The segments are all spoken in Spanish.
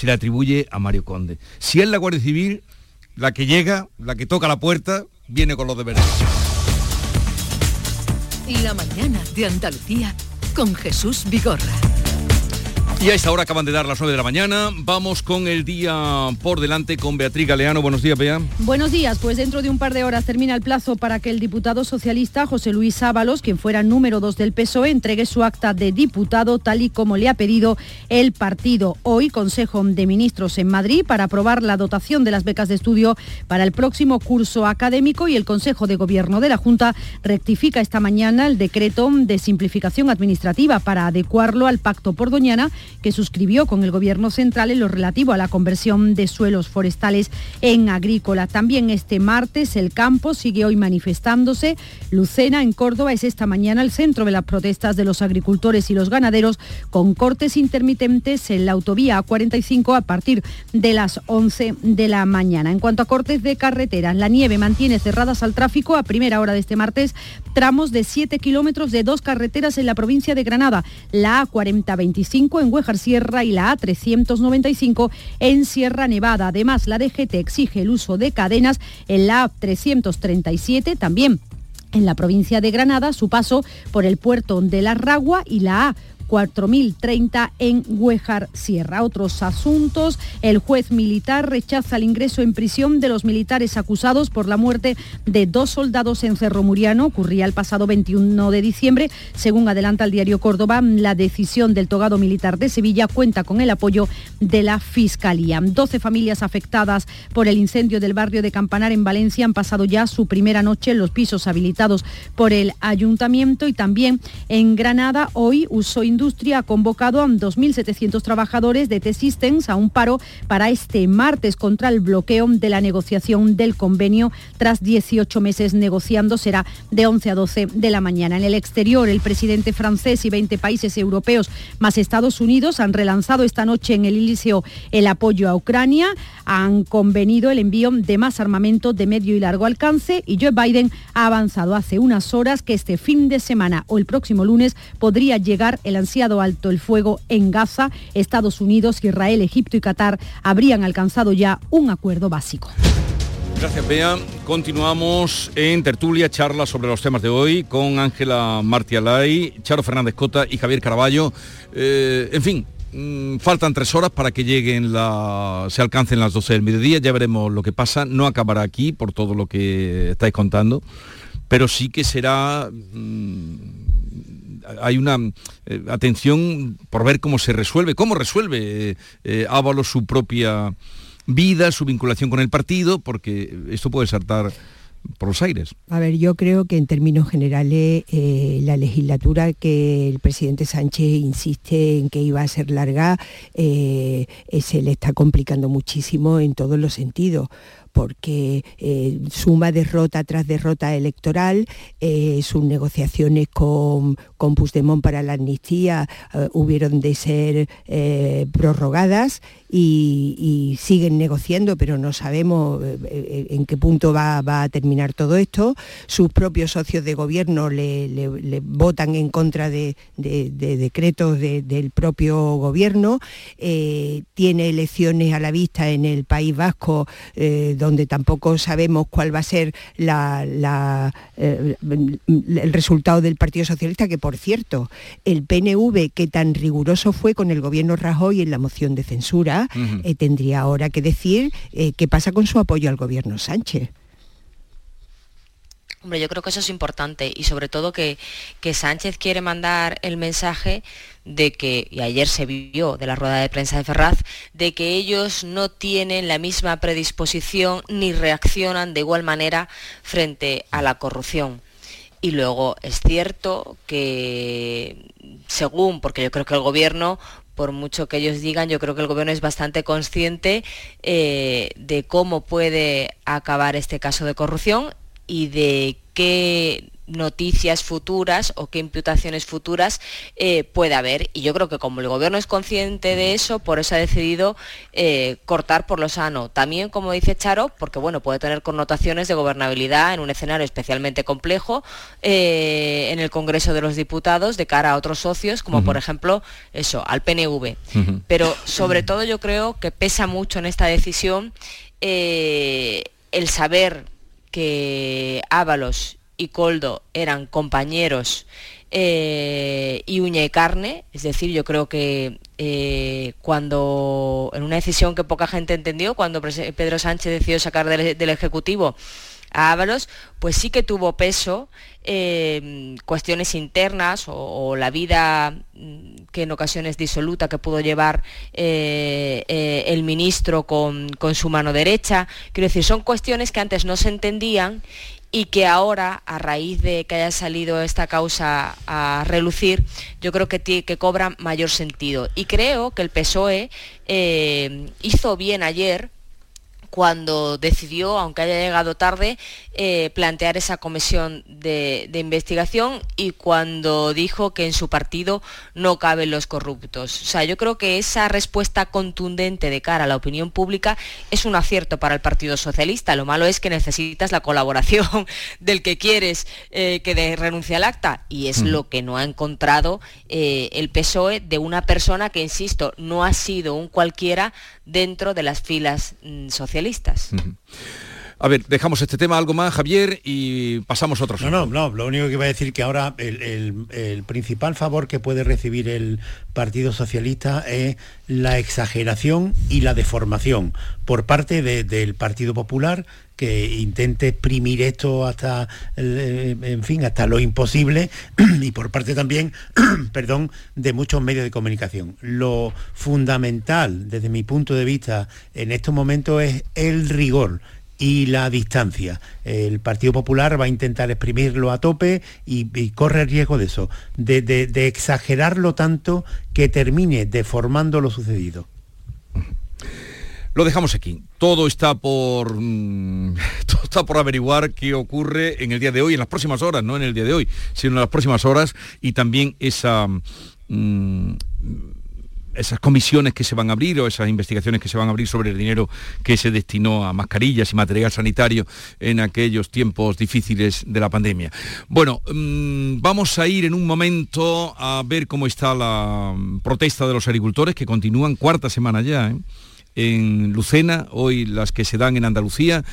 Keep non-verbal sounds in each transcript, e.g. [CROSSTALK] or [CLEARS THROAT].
se le atribuye a Mario Conde. Si es la Guardia Civil la que llega, la que toca la puerta, viene con los deberes. La mañana de Andalucía con Jesús Vigorra. Y a esta hora acaban de dar las 9 de la mañana. Vamos con el día por delante con Beatriz Galeano. Buenos días, Bea. Buenos días. Pues dentro de un par de horas termina el plazo para que el diputado socialista José Luis Ábalos, quien fuera número 2 del PSOE, entregue su acta de diputado tal y como le ha pedido el partido. Hoy, Consejo de Ministros en Madrid para aprobar la dotación de las becas de estudio para el próximo curso académico y el Consejo de Gobierno de la Junta rectifica esta mañana el decreto de simplificación administrativa para adecuarlo al Pacto por Doñana que suscribió con el Gobierno central en lo relativo a la conversión de suelos forestales en agrícola. También este martes el campo sigue hoy manifestándose. Lucena, en Córdoba, es esta mañana el centro de las protestas de los agricultores y los ganaderos con cortes intermitentes en la autovía A45 a partir de las 11 de la mañana. En cuanto a cortes de carreteras, la nieve mantiene cerradas al tráfico a primera hora de este martes tramos de 7 kilómetros de dos carreteras en la provincia de Granada, la A4025 en Huejar Sierra y la A395 en Sierra Nevada. Además, la DGT exige el uso de cadenas en la A337 también en la provincia de Granada, su paso por el puerto de la Ragua y la A 4.030 en Huejar Sierra. Otros asuntos, el juez militar rechaza el ingreso en prisión de los militares acusados por la muerte de dos soldados en Cerro Muriano. Ocurría el pasado 21 de diciembre. Según adelanta el diario Córdoba, la decisión del togado militar de Sevilla cuenta con el apoyo de la Fiscalía. 12 familias afectadas por el incendio del barrio de Campanar en Valencia han pasado ya su primera noche en los pisos habilitados por el ayuntamiento y también en Granada hoy Uso Industria ha convocado a 2.700 trabajadores de T-Systems a un paro para este martes contra el bloqueo de la negociación del convenio. Tras 18 meses negociando, será de 11 a 12 de la mañana. En el exterior, el presidente francés y 20 países europeos más Estados Unidos han relanzado esta noche en el ilicio el apoyo a Ucrania. Han convenido el envío de más armamento de medio y largo alcance y Joe Biden ha avanzado hace unas horas que este fin de semana o el próximo lunes podría llegar el ansiado alto el fuego en Gaza. Estados Unidos, Israel, Egipto y Qatar habrían alcanzado ya un acuerdo básico. Gracias, Bea. Continuamos en tertulia, charla sobre los temas de hoy con Ángela Martialay, Charo Fernández Cota y Javier Caraballo. Eh, en fin, mm, faltan tres horas para que lleguen la, se alcancen las 12 del mediodía, ya veremos lo que pasa. No acabará aquí por todo lo que estáis contando, pero sí que será... mm, hay una eh, atención por ver cómo se resuelve, cómo resuelve eh, eh, su propia vida, su vinculación con el partido, porque esto puede saltar por los aires. A ver, yo creo que en términos generales eh, la legislatura que el presidente Sánchez insiste en que iba a ser larga se le está complicando muchísimo en todos los sentidos porque suma derrota tras derrota electoral, sus negociaciones con, con Puigdemont para la amnistía eh, hubieron de ser eh, prorrogadas y, siguen negociando, pero no sabemos eh, en qué punto va, va a terminar todo esto. Sus propios socios de gobierno le, votan en contra de, de- de decretos de- del propio gobierno. Tiene elecciones a la vista en el País Vasco, donde tampoco sabemos cuál va a ser la- el resultado del Partido Socialista, que por cierto, el PNV, que tan riguroso fue con el gobierno Rajoy en la moción de censura, eh, tendría ahora que decir eh, qué pasa con su apoyo al gobierno Sánchez. Hombre, yo creo que eso es importante y sobre todo que, que Sánchez quiere mandar el mensaje de que, y ayer se vio de la rueda de prensa de Ferraz, de que ellos no tienen la misma predisposición ni reaccionan de igual manera frente a la corrupción. Y luego es cierto que, según, porque yo creo que el gobierno, por mucho que ellos digan, yo creo que el gobierno es bastante consciente eh, de cómo puede acabar este caso de corrupción y de qué noticias futuras o qué imputaciones futuras eh, puede haber. Y yo creo que como el gobierno es consciente de eso, por eso ha decidido eh, cortar por lo sano. También, como dice Charo, porque bueno, puede tener connotaciones de gobernabilidad en un escenario especialmente complejo eh, en el Congreso de los Diputados de cara a otros socios, como por ejemplo eso, al PNV. Pero sobre todo yo creo que pesa mucho en esta decisión el saber que Ábalos y Coldo eran compañeros eh, y uña y carne, es decir, yo creo que eh, cuando, en una decisión que poca gente entendió, cuando Pedro Sánchez decidió sacar del, Ejecutivo a Ábalos, pues sí que tuvo peso eh, cuestiones internas o, la vida mm, que en ocasiones disoluta que pudo llevar el ministro con, con, su mano derecha. Quiero decir, son cuestiones que antes no se entendían y que ahora, a raíz de que haya salido esta causa a relucir, yo creo que, cobra mayor sentido. Y creo que el PSOE eh, hizo bien ayer cuando decidió, aunque haya llegado tarde, eh, plantear esa comisión de, investigación y cuando dijo que en su partido no caben los corruptos. O sea, yo creo que esa respuesta contundente de cara a la opinión pública es un acierto para el Partido Socialista. Lo malo es que necesitas la colaboración [LAUGHS] del que quieres eh, que renuncie al acta y es lo que no ha encontrado eh, el PSOE de una persona que, insisto, no ha sido un cualquiera dentro de las filas mm, socialistas. A ver, dejamos este tema algo más, Javier, y pasamos a otro. No, no, no, lo único que iba a decir que ahora el, principal favor que puede recibir el Partido Socialista es la exageración y la deformación por parte del Partido Popular que intente exprimir esto hasta, en fin, hasta lo imposible [CLEARS THROAT] y por parte también, [CLEARS THROAT] perdón, de muchos medios de comunicación. Lo fundamental, desde mi punto de vista, en estos momentos es el rigor y la distancia. El Partido Popular va a intentar exprimirlo a tope y, corre el riesgo de eso, de exagerarlo tanto que termine deformando lo sucedido. Lo dejamos aquí. Todo está por mm, [LAUGHS] todo está por averiguar qué ocurre en el día de hoy, en las próximas horas, no en el día de hoy, sino en las próximas horas y también esa mm, esas comisiones que se van a abrir o esas investigaciones que se van a abrir sobre el dinero que se destinó a mascarillas y material sanitario en aquellos tiempos difíciles de la pandemia. Bueno, mm, vamos a ir en un momento a ver cómo está la protesta de los agricultores que continúan cuarta semana ya. ¿eh? en Lucena, hoy las que se dan en Andalucía,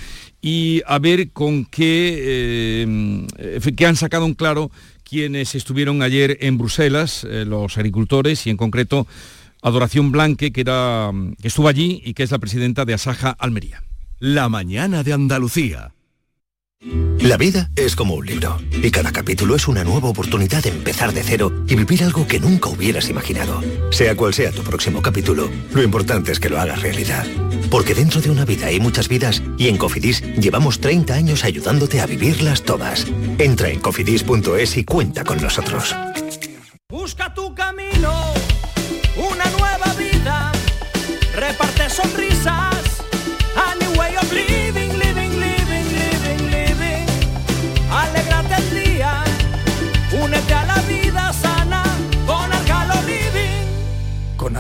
y a ver con qué, eh, han sacado un claro quienes estuvieron ayer en Bruselas, eh, los agricultores, y en concreto Adoración Blanque, que, era, que estuvo allí y que es la presidenta de Asaja Almería. La mañana de Andalucía. La vida es como un libro y cada capítulo es una nueva oportunidad de empezar de cero y vivir algo que nunca hubieras imaginado. Sea cual sea tu próximo capítulo, lo importante es que lo hagas realidad. Porque dentro de una vida hay muchas vidas y en Cofidis llevamos 30 años ayudándote a vivirlas todas. Entra en cofidis.es y cuenta con nosotros. Busca tu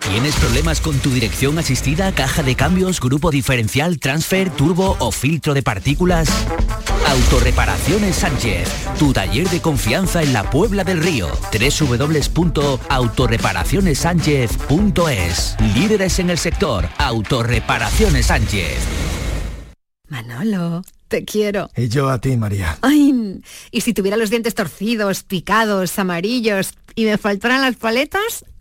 ¿Tienes problemas con tu dirección asistida, caja de cambios, grupo diferencial, transfer, turbo o filtro de partículas? Autorreparaciones Sánchez, tu taller de confianza en la Puebla del Río. www.autorreparacionessánchez.es. Líderes en el sector, Autorreparaciones Sánchez. Manolo, te quiero. Y yo a ti, María. Ay, ¿y si tuviera los dientes torcidos, picados, amarillos y me faltaran las paletas?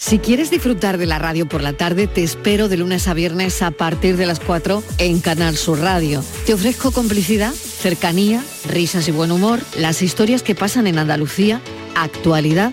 Si quieres disfrutar de la radio por la tarde, te espero de lunes a viernes a partir de las 4 en Canal Sur Radio. Te ofrezco complicidad, cercanía, risas y buen humor, las historias que pasan en Andalucía, actualidad,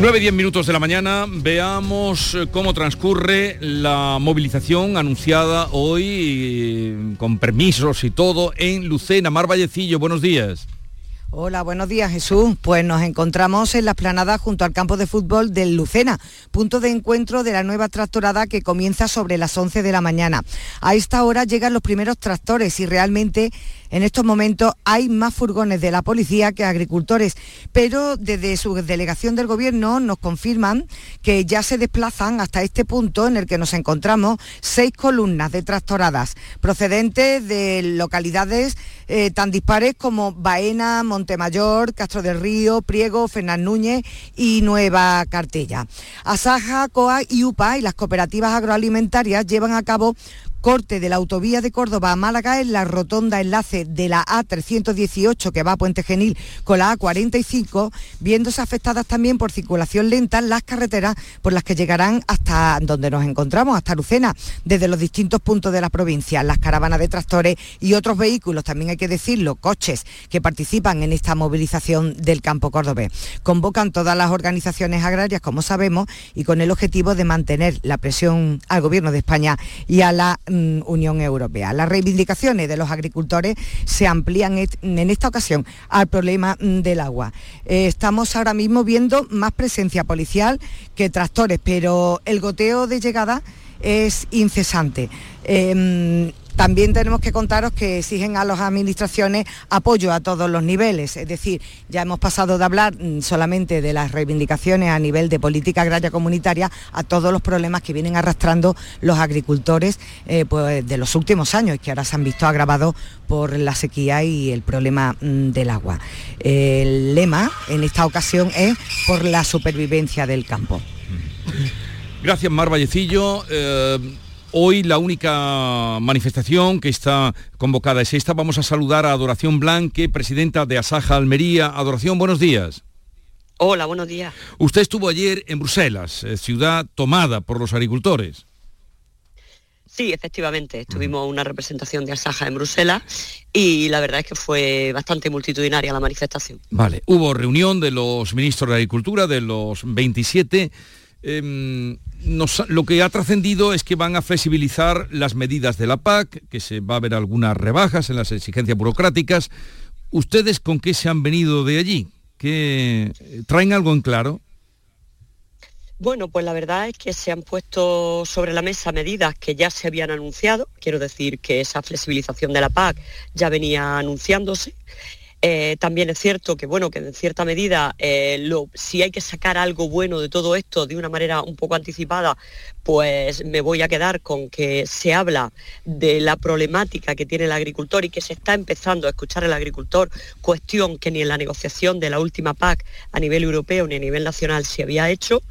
Nueve, diez minutos de la mañana, veamos eh, cómo transcurre la movilización anunciada hoy eh, con permisos y todo en Lucena. Mar Vallecillo, buenos días. Hola, buenos días Jesús. Pues nos encontramos en la esplanada junto al campo de fútbol del Lucena, punto de encuentro de la nueva tractorada que comienza sobre las 11 de la mañana. A esta hora llegan los primeros tractores y realmente en estos momentos hay más furgones de la policía que agricultores, pero desde su delegación del gobierno nos confirman que ya se desplazan hasta este punto en el que nos encontramos seis columnas de tractoradas procedentes de localidades eh, tan dispares como Baena, Montemayor, Castro del Río, Priego, Fernán Núñez y Nueva Cartella. Asaja, COA y UPA y las cooperativas agroalimentarias llevan a cabo corte de la autovía de Córdoba a Málaga en la rotonda enlace de la A318 que va a Puente Genil con la A45, viéndose afectadas también por circulación lenta las carreteras por las que llegarán hasta donde nos encontramos, hasta Lucena, desde los distintos puntos de la provincia, las caravanas de tractores y otros vehículos, también hay que decirlo, coches que participan en esta movilización del campo cordobés. Convocan todas las organizaciones agrarias, como sabemos, y con el objetivo de mantener la presión al Gobierno de España y a la Mm, Unión Europea. Las reivindicaciones de los agricultores se amplían en esta ocasión al problema mm, del agua. Eh, estamos ahora mismo viendo más presencia policial que tractores, pero el goteo de llegada es incesante. Em, también tenemos que contaros que exigen a las administraciones apoyo a todos los niveles, es decir, ya hemos pasado de hablar mm, solamente de las reivindicaciones a nivel de política agraria comunitaria a todos los problemas que vienen arrastrando los agricultores eh, pues, de los últimos años que ahora se han visto agravados por la sequía y el problema mm, del agua. El lema en esta ocasión es por la supervivencia del campo. Gracias, Mar Vallecillo. Eh, Hoy la única manifestación que está convocada es esta. Vamos a saludar a Adoración Blanque, presidenta de Asaja Almería. Adoración, buenos días. Hola, buenos días. Usted estuvo ayer en Bruselas, eh, ciudad tomada por los agricultores. Sí, efectivamente, tuvimos una representación de Asaja en Bruselas y la verdad es que fue bastante multitudinaria la manifestación. Vale, hubo reunión de los ministros de Agricultura, de los 27 lo que ha trascendido es que van a flexibilizar las medidas de la PAC, que se va a ver algunas rebajas en las exigencias burocráticas. ¿Ustedes con qué se han venido de allí? ¿Qué, ¿Traen algo en claro? Bueno, pues la verdad es que se han puesto sobre la mesa medidas que ya se habían anunciado. Quiero decir que esa flexibilización de la PAC ya venía anunciándose eh, también es cierto que, bueno, que en cierta medida, eh, si hay que sacar algo bueno de todo esto de una manera un poco anticipada, pues me voy a quedar con que se habla de la problemática que tiene el agricultor y que se está empezando a escuchar el agricultor, cuestión que ni en la negociación de la última PAC a nivel europeo ni a nivel nacional se había hecho.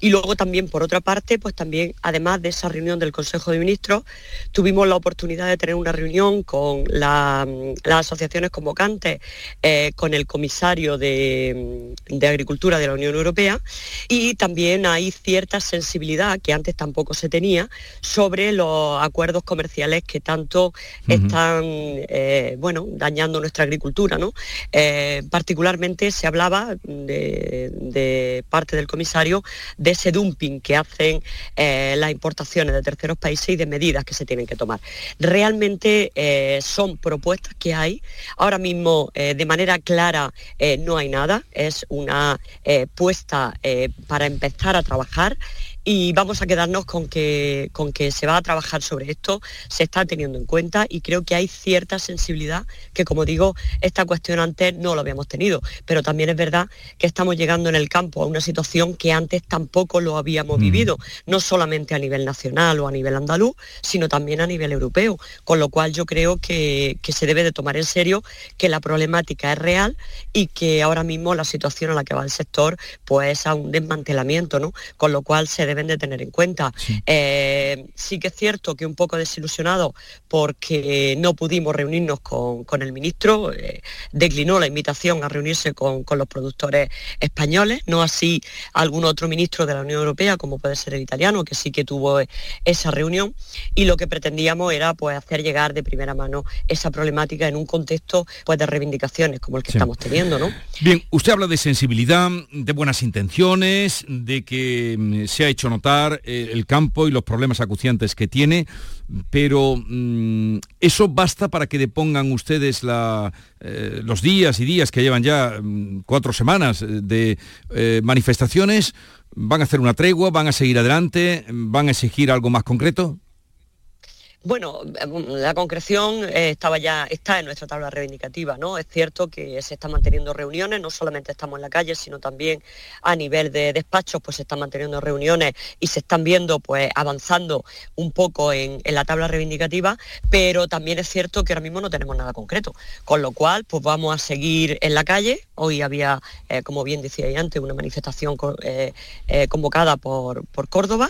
Y luego también, por otra parte, pues también, además de esa reunión del Consejo de Ministros, tuvimos la oportunidad de tener una reunión con las asociaciones convocantes eh, con el comisario de, Agricultura de la Unión Europea y también hay cierta sensibilidad que antes tampoco se tenía, sobre los acuerdos comerciales que tanto están eh, bueno, dañando nuestra agricultura. ¿no? Eh, particularmente se hablaba de, parte del comisario de ese dumping que hacen eh, las importaciones de terceros países y de medidas que se tienen que tomar. Realmente son propuestas que hay. Ahora mismo, de manera clara, no hay nada. Es una puesta para empezar a trabajar y vamos a quedarnos con que, con que se va a trabajar sobre esto, se está teniendo en cuenta y creo que hay cierta sensibilidad que, como digo, esta cuestión antes no lo habíamos tenido, pero también es verdad que estamos llegando en el campo a una situación que antes tampoco lo habíamos mm. vivido, no solamente a nivel nacional o a nivel andaluz, sino también a nivel europeo, con lo cual yo creo que, que se debe de tomar en serio que la problemática es real y que ahora mismo la situación a la que va el sector pues es a un desmantelamiento, ¿no? Con lo cual se debe deben de tener en cuenta. Eh, sí, que es cierto que un poco desilusionado porque no pudimos reunirnos con, el ministro, eh, declinó la invitación a reunirse con, los productores españoles, no así algún otro ministro de la Unión Europea, como puede ser el italiano, que sí que tuvo esa reunión, y lo que pretendíamos era pues, hacer llegar de primera mano esa problemática en un contexto pues, de reivindicaciones como el que estamos teniendo. ¿no? Bien, usted habla de sensibilidad, de buenas intenciones, de que mm, se ha hecho notar eh, el campo y los problemas acuciantes que tiene, pero mm, ¿eso basta para que depongan ustedes eh, los días y días que llevan ya mm, cuatro semanas eh, de manifestaciones? ¿Van a hacer una tregua? ¿Van a seguir adelante? ¿Van a exigir algo más concreto? Bueno, la concreción eh, estaba ya, está en nuestra tabla reivindicativa, ¿no? Es cierto que se están manteniendo reuniones, no solamente estamos en la calle, sino también a nivel de despachos, pues se están manteniendo reuniones y se están viendo, pues, avanzando un poco en, la tabla reivindicativa, pero también es cierto que ahora mismo no tenemos nada concreto. Con lo cual, pues vamos a seguir en la calle. Hoy había, eh, como bien decía antes, una manifestación eh, convocada por, por Córdoba.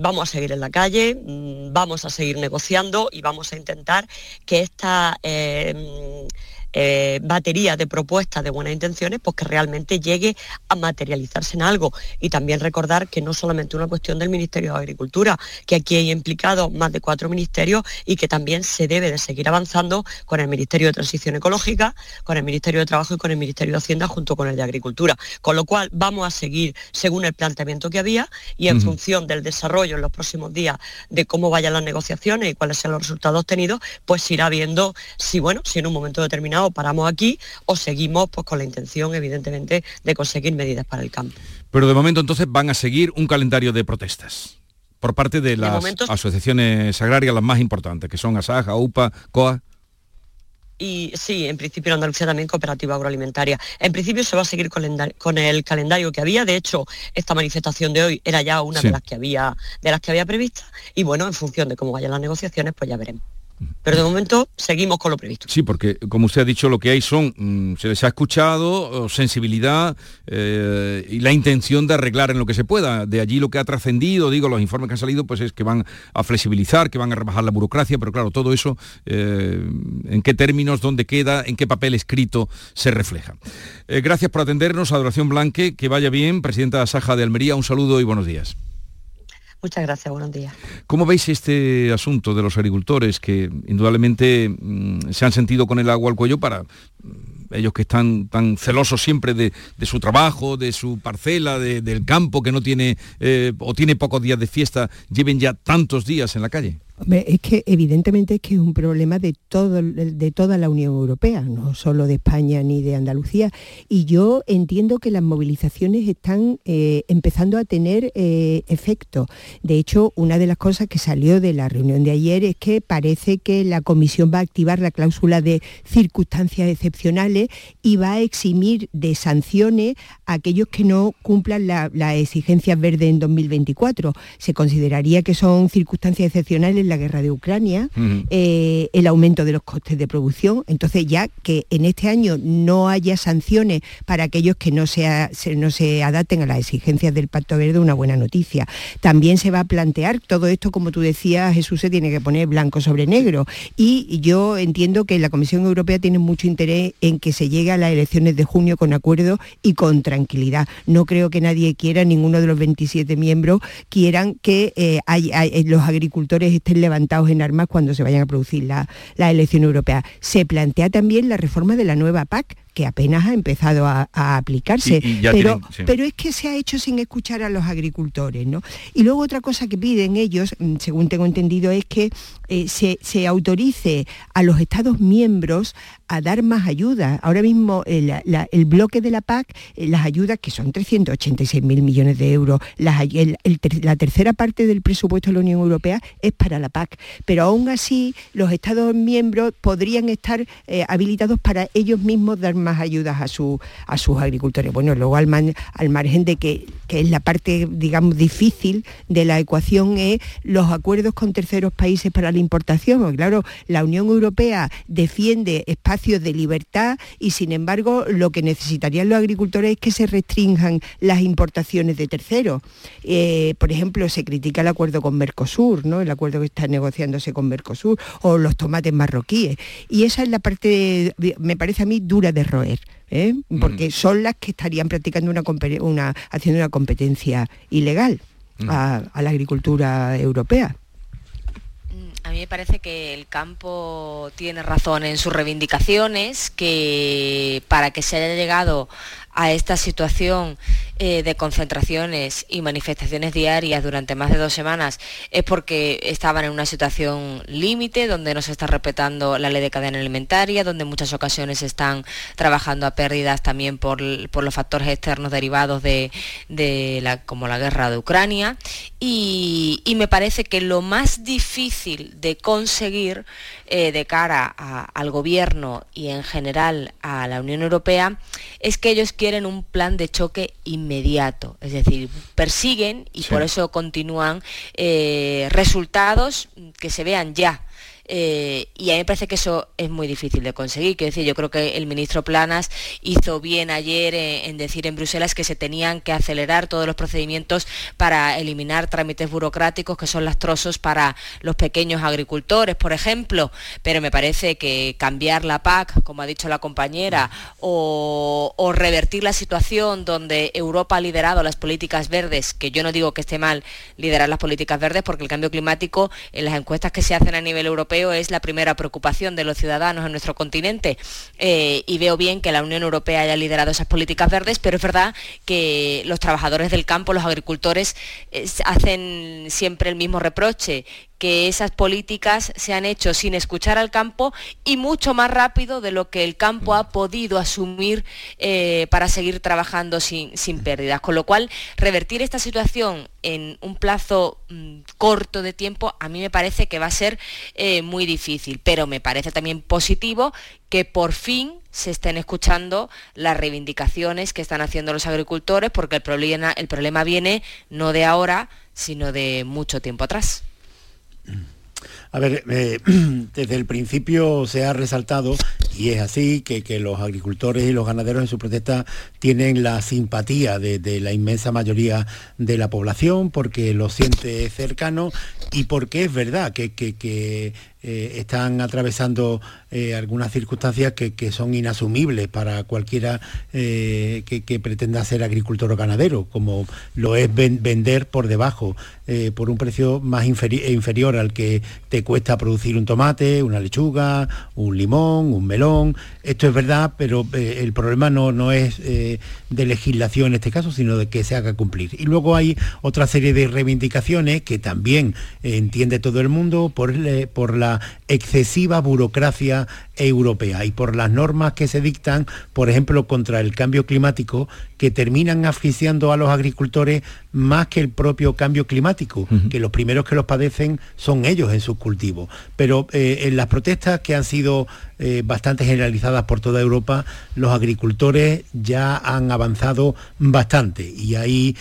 vamos a seguir en la calle, mm, vamos a seguir ir negociando y vamos a intentar que esta eh, eh, batería de propuestas de buenas intenciones, pues que realmente llegue a materializarse en algo. Y también recordar que no solamente una cuestión del Ministerio de Agricultura, que aquí hay implicados más de cuatro ministerios y que también se debe de seguir avanzando con el Ministerio de Transición Ecológica, con el Ministerio de Trabajo y con el Ministerio de Hacienda junto con el de Agricultura. Con lo cual vamos a seguir según el planteamiento que había y en función del desarrollo en los próximos días de cómo vayan las negociaciones y cuáles sean los resultados obtenidos, pues irá viendo si bueno, si en un momento determinado paramos aquí o seguimos pues, con la intención, evidentemente, de conseguir medidas para el campo. Pero de momento entonces van a seguir un calendario de protestas por parte de las asociaciones agrarias las más importantes, que son ASAJA, UPA, COA. Y sí, en principio en Andalucía también cooperativa agroalimentaria. En principio se va a seguir con el, calendario que había. De hecho, esta manifestación de hoy era ya una de las que había de las que había previstas. Y bueno, en función de cómo vayan las negociaciones, pues ya veremos. Pero de momento seguimos con lo previsto. Sí, porque como usted ha dicho, lo que hay son, mm, se les ha escuchado, sensibilidad eh, y la intención de arreglar en lo que se pueda. De allí lo que ha trascendido, digo, los informes que han salido, pues es que van a flexibilizar, que van a rebajar la burocracia, pero claro, todo eso, eh, en qué términos, dónde queda, en qué papel escrito se refleja. Eh, gracias por atendernos, Adoración Blanque, que vaya bien, presidenta de Saja de Almería, un saludo y buenos días. Muchas gracias, buenos días. ¿Cómo veis este asunto de los agricultores que indudablemente mm, se han sentido con el agua al cuello para mm, ellos que están tan celosos siempre de, su trabajo, de su parcela, del campo que no tiene eh, o tiene pocos días de fiesta, lleven ya tantos días en la calle? Es que evidentemente es que es un problema de, todo, de toda la Unión Europea, no solo de España ni de Andalucía. Y yo entiendo que las movilizaciones están eh, empezando a tener eh, efecto. De hecho, una de las cosas que salió de la reunión de ayer es que parece que la Comisión va a activar la cláusula de circunstancias excepcionales y va a eximir de sanciones a aquellos que no cumplan las exigencias verdes en 2024. Se consideraría que son circunstancias excepcionales la guerra de Ucrania, eh, el aumento de los costes de producción. Entonces ya que en este año no haya sanciones para aquellos que no se, no se adapten a las exigencias del Pacto Verde, una buena noticia. También se va a plantear todo esto, como tú decías, Jesús, se tiene que poner blanco sobre negro. Y yo entiendo que la Comisión Europea tiene mucho interés en que se llegue a las elecciones de junio con acuerdo y con tranquilidad. No creo que nadie quiera, ninguno de los 27 miembros quieran que eh, eh, los agricultores estén levantados en armas cuando se vayan a producir la, la elección europea. Se plantea también la reforma de la nueva PAC, que apenas ha empezado a, aplicarse, pero, pero es que se ha hecho sin escuchar a los agricultores. ¿no? Y luego otra cosa que piden ellos, mm, según tengo entendido, es que eh, se, autorice a los Estados miembros a dar más ayuda. Ahora mismo el, bloque de la PAC, eh, las ayudas, que son 386 mil millones de euros, la tercera parte del presupuesto de la Unión Europea es para la PAC, pero aún así los Estados miembros podrían estar eh, habilitados para ellos mismos dar más ayudas a, su, a sus agricultores. Bueno, luego al, margen de que, que, es la parte, digamos, difícil de la ecuación, es los acuerdos con terceros países para la importación. Claro, la Unión Europea defiende espacios de libertad y, sin embargo, lo que necesitarían los agricultores es que se restrinjan las importaciones de terceros. Eh, por ejemplo, se critica el acuerdo con Mercosur, ¿no? el acuerdo que está negociándose con Mercosur, o los tomates marroquíes. Y esa es la parte, me parece a mí, dura de ¿eh? porque son las que estarían practicando una, haciendo una competencia ilegal a, la agricultura europea. A mí me parece que el campo tiene razón en sus reivindicaciones, que para que se haya llegado a esta situación eh, de concentraciones y manifestaciones diarias durante más de dos semanas es porque estaban en una situación límite, donde no se está respetando la ley de cadena alimentaria, donde en muchas ocasiones están trabajando a pérdidas también por, los factores externos derivados de, la, como la guerra de Ucrania. Y, me parece que lo más difícil de conseguir eh, de cara al gobierno y en general a la Unión Europea es que ellos quieren un plan de choque inmediato, es decir, persiguen y por eso continúan eh, resultados que se vean ya. Eh, y a mí me parece que eso es muy difícil de conseguir. Quiero decir, yo creo que el ministro Planas hizo bien ayer eh, en decir en Bruselas que se tenían que acelerar todos los procedimientos para eliminar trámites burocráticos que son lastrosos para los pequeños agricultores, por ejemplo. Pero me parece que cambiar la PAC, como ha dicho la compañera, o, o revertir la situación donde Europa ha liderado las políticas verdes, que yo no digo que esté mal liderar las políticas verdes, porque el cambio climático en las encuestas que se hacen a nivel europeo es la primera preocupación de los ciudadanos en nuestro continente eh, y veo bien que la Unión Europea haya liderado esas políticas verdes, pero es verdad que los trabajadores del campo, los agricultores, hacen siempre el mismo reproche, que esas políticas se han hecho sin escuchar al campo y mucho más rápido de lo que el campo ha podido asumir eh, para seguir trabajando sin, sin, pérdidas. Con lo cual, revertir esta situación en un plazo mm, corto de tiempo a mí me parece que va a ser eh, muy difícil, pero me parece también positivo que por fin se estén escuchando las reivindicaciones que están haciendo los agricultores, porque el problema, el problema viene no de ahora, sino de mucho tiempo atrás. A ver, eh, [CLEARS THROAT] desde el principio se ha resaltado, y es así, que, los agricultores y los ganaderos en su protesta tienen la simpatía de, la inmensa mayoría de la población porque lo siente cercano y porque es verdad que, que eh, están atravesando eh, algunas circunstancias que, son inasumibles para cualquiera eh, que, pretenda ser agricultor o ganadero, como lo es vender por debajo, por un precio más inferior al que te cuesta producir un tomate, una lechuga, un limón, un melón. Esto es verdad, pero el problema no, no es de legislación en este caso, sino de que se haga cumplir. Y luego hay otra serie de reivindicaciones que también entiende todo el mundo por, por la la excesiva burocracia europea. Y por las normas que se dictan, por ejemplo, contra el cambio climático, que terminan asfixiando a los agricultores más que el propio cambio climático, que los primeros que los padecen son ellos en sus cultivos. Pero eh, en las protestas que han sido eh, bastante generalizadas por toda Europa, los agricultores ya han avanzado bastante. Y ahí,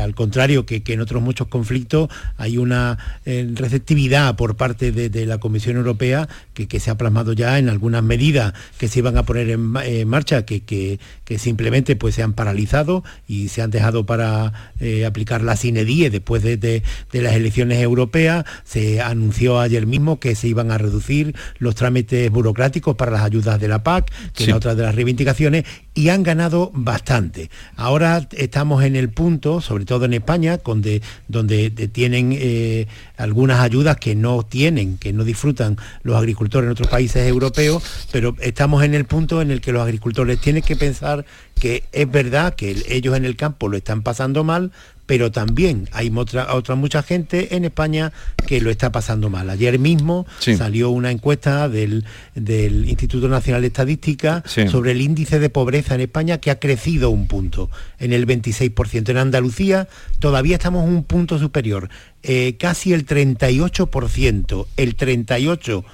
al contrario que, en otros muchos conflictos, hay una eh, receptividad por parte de, la Comisión Europea que, se ha plasmado ya en algunas medidas que se iban a poner en, marcha, que, que, simplemente pues, se han paralizado y se han dejado para eh, aplicar la sine die después de, las elecciones europeas. Se anunció ayer mismo que se iban a reducir los trámites burocráticos para las ayudas de la PAC, que es otra de las reivindicaciones, y han ganado bastante. Ahora estamos en el punto, sobre todo en España, donde, donde tienen eh, algunas ayudas que no tienen, que no disfrutan los agricultores en otros países europeos, pero estamos en el punto en el que los agricultores tienen que pensar que es verdad que ellos en el campo lo están pasando mal, pero también hay otra, otra, mucha gente en España que lo está pasando mal. Ayer mismo salió una encuesta del, Instituto Nacional de Estadística sobre el índice de pobreza en España que ha crecido un punto, en el 26%. En Andalucía todavía estamos un punto superior, eh, casi el 38%, el 38%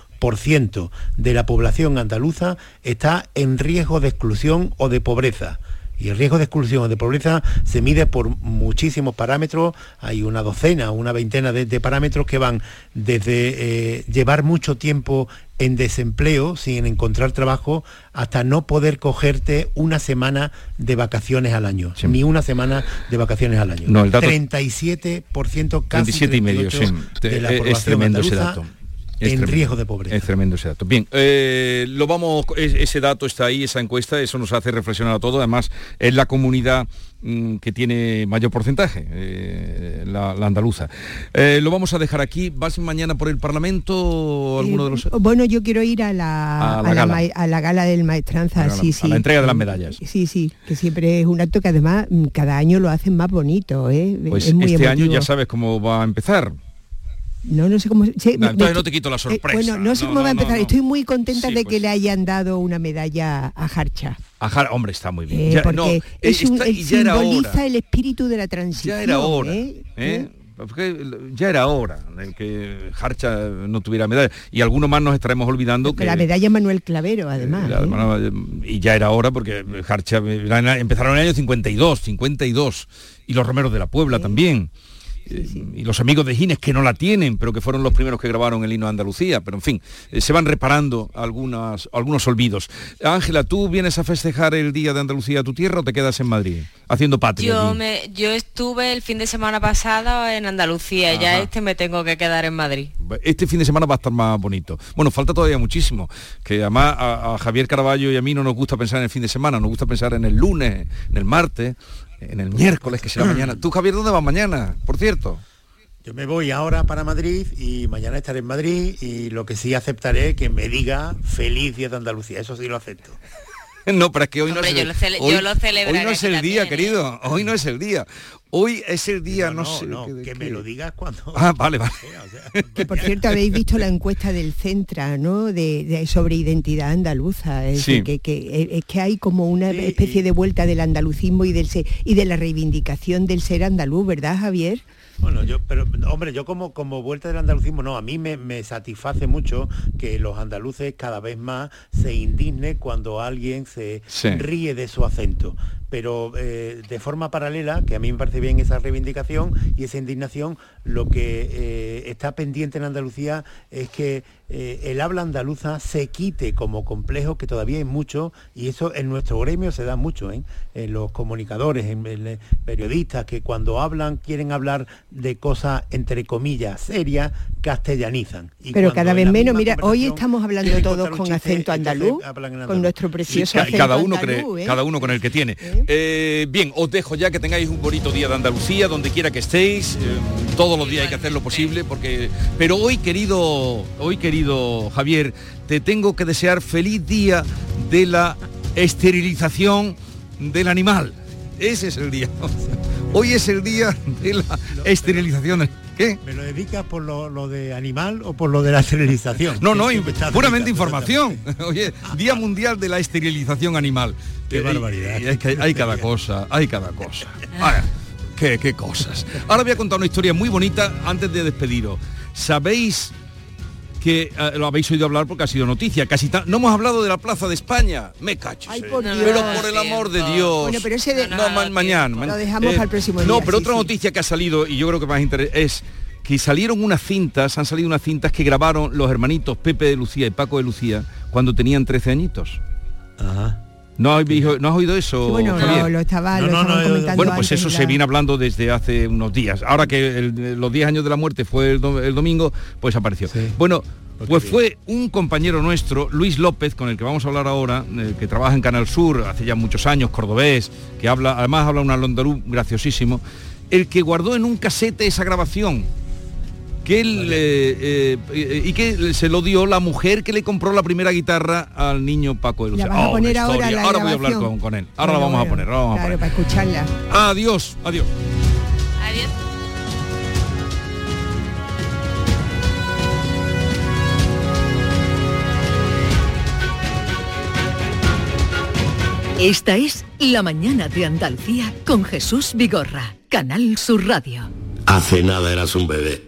de la población andaluza está en riesgo de exclusión o de pobreza. Y el riesgo de exclusión o de pobreza se mide por muchísimos parámetros, hay una docena, una veintena de, parámetros que van desde eh, llevar mucho tiempo en desempleo sin encontrar trabajo hasta no poder cogerte una semana de vacaciones al año, ni una semana de vacaciones al año. No, el 37% casi 37 y medio, sí. de la es tremendo ese dato en riesgo de pobreza. Es tremendo ese dato. Bien, eh, lo vamos, ese dato está ahí, esa encuesta, eso nos hace reflexionar a todo. Además, es la comunidad mm, que tiene mayor porcentaje, eh, la, andaluza. Eh, lo vamos a dejar aquí. ¿Vas mañana por el Parlamento alguno de los...? Bueno, yo quiero ir a la, a la, gala. del Maestranza, sí, sí. A la entrega de las medallas. Sí, sí, que siempre es un acto que además mm, cada año lo hacen más bonito. Pues este año ya sabes cómo va a empezar. No, no sé cómo... entonces no te quito la eh, sorpresa. bueno, no sé cómo va a empezar. Estoy muy contenta de que pues. le hayan dado una medalla a Harcha. A hombre, está muy bien. Eh, porque es un, simboliza el espíritu de la transición. Ya era hora. ¿eh? ya era hora de que Harcha no tuviera medalla y algunos más nos estaremos olvidando que la medalla Manuel Clavero además y ya era hora porque Harcha empezaron en el año 52 52 y los Romeros de la Puebla también y los amigos de Gines que no la tienen, pero que fueron los primeros que grabaron el himno de Andalucía, pero en fin, eh, se van reparando algunas, algunos olvidos. Ángela, ¿tú vienes a festejar el Día de Andalucía a tu tierra o te quedas en Madrid, haciendo patria? Yo, me, yo estuve el fin de semana pasado en Andalucía, ya este me tengo que quedar en Madrid. Este fin de semana va a estar más bonito. Bueno, falta todavía muchísimo, que además a, a Javier Caraballo y a mí no nos gusta pensar en el fin de semana, nos gusta pensar en el lunes, en el martes, en el miércoles, que será [CLEARS THROAT] mañana. ¿Tú, Javier, dónde vas mañana, por cierto? Yo me voy ahora para Madrid y mañana estaré en Madrid y lo que sí aceptaré es que me diga feliz día de Andalucía, eso sí lo acepto. [LAUGHS] No, pero es que hoy no es el, hoy, no es el día, ¿eh? querido. Hoy no es el día. Hoy es el día, no, sé. que, me lo digas cuando. Ah, vale, vale. [LAUGHS] que por cierto habéis visto la encuesta del Centra, ¿no? De, sobre identidad andaluza. Es que, es que hay como una especie de vuelta del andalucismo y del y de la reivindicación del ser andaluz, ¿verdad, Javier? Bueno, yo, pero hombre, yo como, como vuelta del andalucismo, no, a mí me, satisface mucho que los andaluces cada vez más se indigne cuando alguien se ríe de su acento pero eh, de forma paralela, que a mí me parece bien esa reivindicación y esa indignación, lo que eh, está pendiente en Andalucía es que eh, el habla andaluza se quite como complejo, que todavía hay mucho, y eso en nuestro gremio se da mucho, en los comunicadores, en, periodistas, que cuando hablan quieren hablar de cosas, entre comillas, serias, castellanizan. pero cada vez menos, mira, hoy estamos [LAUGHS] hablando todos con acento andaluz, con nuestro precioso acento cada uno andaluz, cada uno con el que tiene. Eh, bien, os dejo ya que tengáis un bonito día de Andalucía, donde quiera que estéis. Eh, todos los días hay que hacer lo posible, porque. Pero hoy, querido, hoy, querido Javier, te tengo que desear feliz día de la esterilización del animal. Ese es el día. [LAUGHS] Hoy es el día de la esterilización. ¿Qué? ¿Me lo dedicas por lo, lo de animal o por lo de la esterilización? No, no, ¿Qué- in- qué me estás puramente información. [LAUGHS] Oye, Día Mundial de la Esterilización Animal. Qué Eh, barbaridad. y es que hay cada cosa, hay cada cosa. Qué, qué cosas. Ahora voy a contar una historia muy bonita antes de despediros. ¿Sabéis que eh, lo habéis oído hablar porque ha sido noticia? Casi no hemos hablado de la Plaza de España. Me cacho. Ay, por Dios. Pero por el amor de Dios. Bueno, pero ese de- no, ma- mañana. Lo dejamos eh, el próximo No, día, pero sí, otra sí. noticia que ha salido y yo creo que más interés es que salieron unas cintas, han salido unas cintas que grabaron los hermanitos Pepe de Lucía y Paco de Lucía cuando tenían 13 añitos. ¿No, has oído- ¿No has oído eso? Sí, bueno, Javier? lo, lo estaba, lo estaban comentando Bueno, pues antes eso se viene hablando desde hace unos días. Ahora que el- los 10 años de la muerte fue el, do- el domingo, pues apareció. Bueno, pues fue un compañero nuestro, Luis López, con el que vamos a hablar ahora, eh, que trabaja en Canal Sur hace ya muchos años, cordobés, que habla, además habla un andaluz graciosísimo, el que guardó en un casete esa grabación que él, eh, eh, eh, y que se lo dio la mujer que le compró la primera guitarra al niño Paco de Lucía. Oh, ahora historia. la Ahora voy a hablar con, con él. Ahora la Bueno, vamos a poner. ahora vamos a Claro, poner. para escucharla. Adiós, adiós. Adiós. Esta es La mañana de Andalucía con Jesús Vigorra, Canal Sur Radio. Hace nada eras un bebé.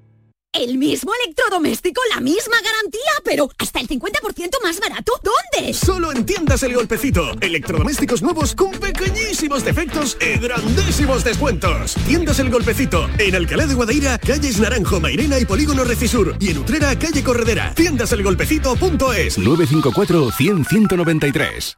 El mismo electrodoméstico, la misma garantía, pero hasta el 50% más barato. ¿Dónde? Solo en Tiendas El Golpecito. Electrodomésticos nuevos con pequeñísimos defectos y grandísimos descuentos. Tiendas El Golpecito. En Alcalá de Guadaira, calles Naranjo, Mairena y Polígono Recisur. Y en Utrera, calle Corredera. Tiendaselgolpecito.es. 954 100 193.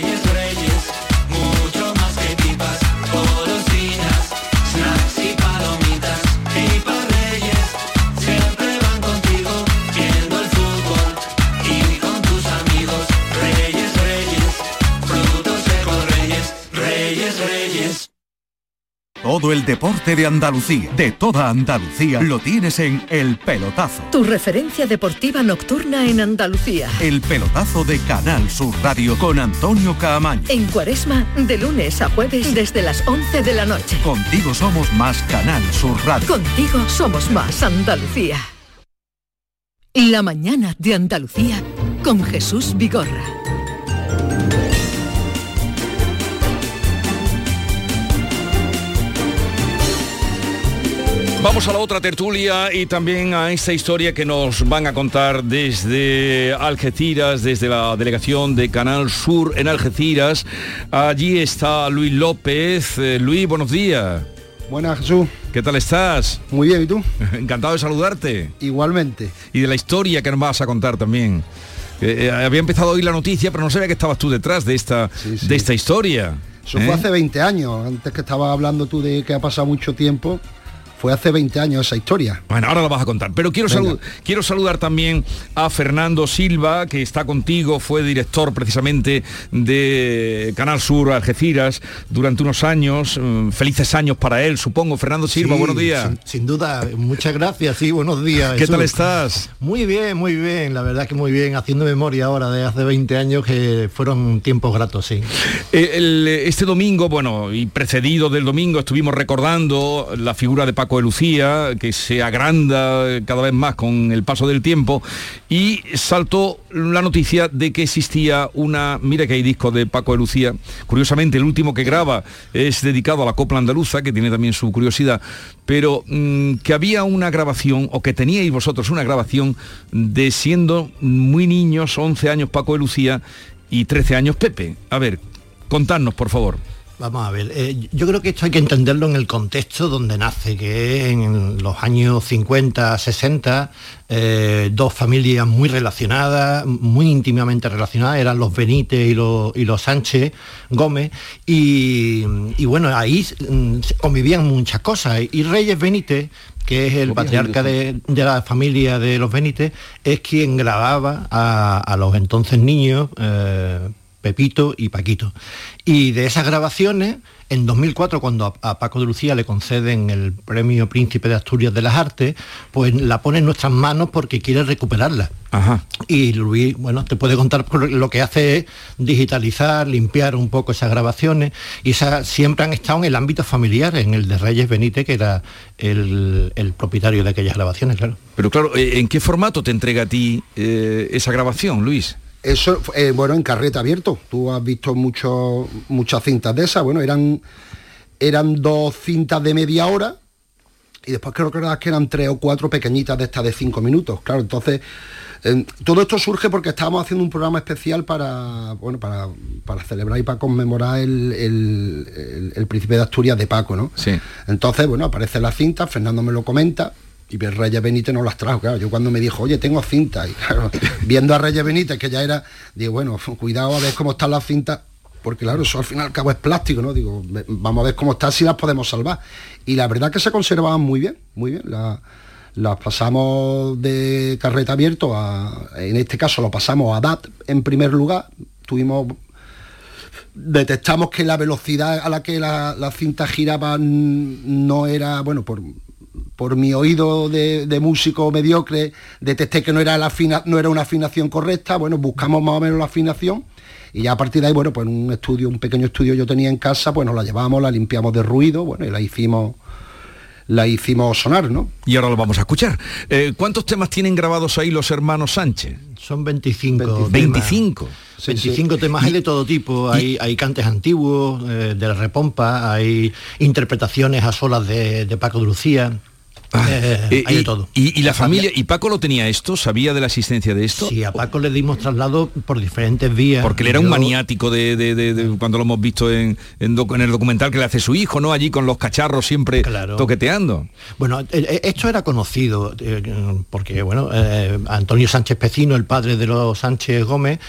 Todo el deporte de Andalucía, de toda Andalucía, lo tienes en El Pelotazo. Tu referencia deportiva nocturna en Andalucía. El Pelotazo de Canal Sur Radio con Antonio Caamaño. En Cuaresma, de lunes a jueves desde las 11 de la noche. Contigo somos más Canal Sur Radio. Contigo somos más Andalucía. La mañana de Andalucía con Jesús Vigorra. Vamos a la otra tertulia y también a esta historia que nos van a contar desde Algeciras, desde la delegación de Canal Sur en Algeciras. Allí está Luis López. Eh, Luis, buenos días. Buenas, Jesús. ¿Qué tal estás? Muy bien, ¿y tú? [LAUGHS] Encantado de saludarte. Igualmente. Y de la historia que nos vas a contar también. Eh, eh, había empezado a oír la noticia, pero no sabía que estabas tú detrás de esta, De esta historia. Eso fue hace 20 años, antes que estabas hablando tú de que ha pasado mucho tiempo. Fue hace 20 años esa historia. Bueno, ahora la vas a contar. Pero quiero, Venga. salu- quiero saludar también a Fernando Silva, que está contigo, fue director precisamente de Canal Sur Algeciras durante unos años. Mm, Felices años para él, supongo. Fernando Silva, Sí, buenos días. Sin, sin duda, muchas gracias, sí, buenos días. ¿Qué Jesús. tal estás? Muy bien, muy bien, la verdad que muy bien, haciendo memoria ahora de hace 20 años que fueron tiempos gratos, sí. Eh, el- este domingo, bueno, y precedido del domingo, estuvimos recordando la figura de Paco de Lucía, que se agranda cada vez más con el paso del tiempo, y saltó la noticia de que existía una, mira que hay disco de Paco de Lucía, curiosamente el último que graba es dedicado a la copla andaluza, que tiene también su curiosidad, pero mm, que había una grabación, o que teníais vosotros una grabación de siendo muy niños, 11 años Paco de Lucía y 13 años Pepe. A ver, contadnos, por favor. Vamos a ver, eh, yo creo que esto hay que entenderlo en el contexto donde nace, que es en los años 50, 60, eh, dos familias muy relacionadas, muy íntimamente relacionadas, eran los Benítez y los, y los Sánchez Gómez, y, y bueno, ahí mm, convivían muchas cosas. Y Reyes Benítez, que es el patriarca de, de la familia de los Benítez, es quien grababa a, a los entonces niños, eh, Pepito y Paquito. Y de esas grabaciones, en 2004, cuando a, Paco de Lucía le conceden el premio Príncipe de Asturias de las Artes, pues la pone en nuestras manos porque quiere recuperarla. Ajá. Y Luis, bueno, te puede contar lo que hace es digitalizar, limpiar un poco esas grabaciones y esas siempre han estado en el ámbito familiar, en el de Reyes Benítez, que era el, el propietario de aquellas grabaciones, claro. Pero claro, ¿en qué formato te entrega a ti eh, esa grabación, Luis? Eso, eh, bueno, en carrete abierto. Tú has visto mucho, muchas cintas de esas. Bueno, eran, eran dos cintas de media hora y después creo que era- que eran tres o cuatro pequeñitas de estas de cinco minutos. Claro, entonces eh, todo esto surge porque estábamos haciendo un programa especial para, bueno, para, para celebrar y para conmemorar el, el- el- el príncipe de Asturias de Paco, ¿no? Sí. Entonces, bueno, aparece la cinta, Fernando me lo comenta. Y bien Reyes Benítez no las trajo, claro. Yo cuando me dijo, oye, tengo cinta, y [LAUGHS] viendo a Reyes Benítez, que ya era, digo, bueno, cuidado a ver cómo están las cintas, porque claro, eso al fin y al cabo es plástico, ¿no? Digo, vamos a ver cómo está, si las podemos salvar. Y la verdad que se conservaban muy bien, muy bien. La- las pasamos de carrete abierto a, en este caso lo pasamos a DAT en primer lugar. Tuvimos detectamos que la velocidad a la que la, la cinta giraba no era, bueno, por, por mi oído de, de músico mediocre, detecté que no era, la afina- no era una afinación correcta, bueno, buscamos más o menos la afinación y ya a partir de ahí, bueno, pues un estudio, un pequeño estudio yo tenía en casa, pues nos la llevamos, la limpiamos de ruido, bueno, y la hicimos, la hicimos sonar, ¿no? Y ahora lo vamos a escuchar. Eh, ¿Cuántos temas tienen grabados ahí los hermanos Sánchez? Son 25. 25. 25 temas hay de todo tipo, hay, hay cantes antiguos, eh, de repompa, hay interpretaciones a solas de, de Paco de Lucía, eh, Eh, hay y, de todo. y- y la familia, ¿y Paco lo tenía esto? ¿Sabía de la existencia de esto? Sí, a Paco le dimos traslado por diferentes vías. Porque él era un maniático de, de- de- de- cuando lo hemos visto en, en doc- en el documental que le hace su hijo, ¿no? Allí con los cacharros siempre toqueteando. Bueno, eh, eh, esto era conocido, eh, porque bueno, eh, Antonio Sánchez Pecino, el padre de los Sánchez Gómez,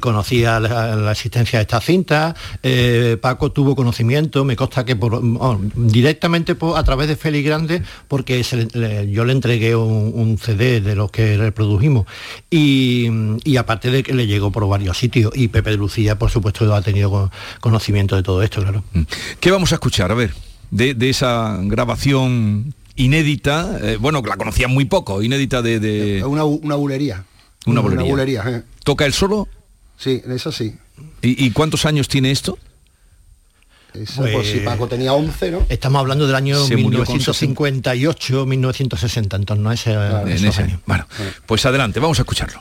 conocía la, la existencia de esta cinta, Paco tuvo conocimiento, me consta que por, oh, directamente por- a través de Félix Grande, porque se le- le- yo le entregué un, un CD de los que reprodujimos, y, y aparte de que le llegó por varios sitios, y Pepe de Lucía, por supuesto, ha tenido co- conocimiento de todo esto, claro. ¿Qué vamos a escuchar? A ver, de, de esa grabación inédita, eh, bueno, que la conocía muy poco, inédita de... de- Una, una bulería. Una bulería. eh. ¿Toca el solo? Sí, eso sí. ¿Y, y cuántos años tiene esto? Eso, pues, si Paco tenía 11, ¿no? Estamos hablando del año Se murió con 1958, 1960, entonces no ese, En ese- años. Bueno, pues adelante, vamos a escucharlo.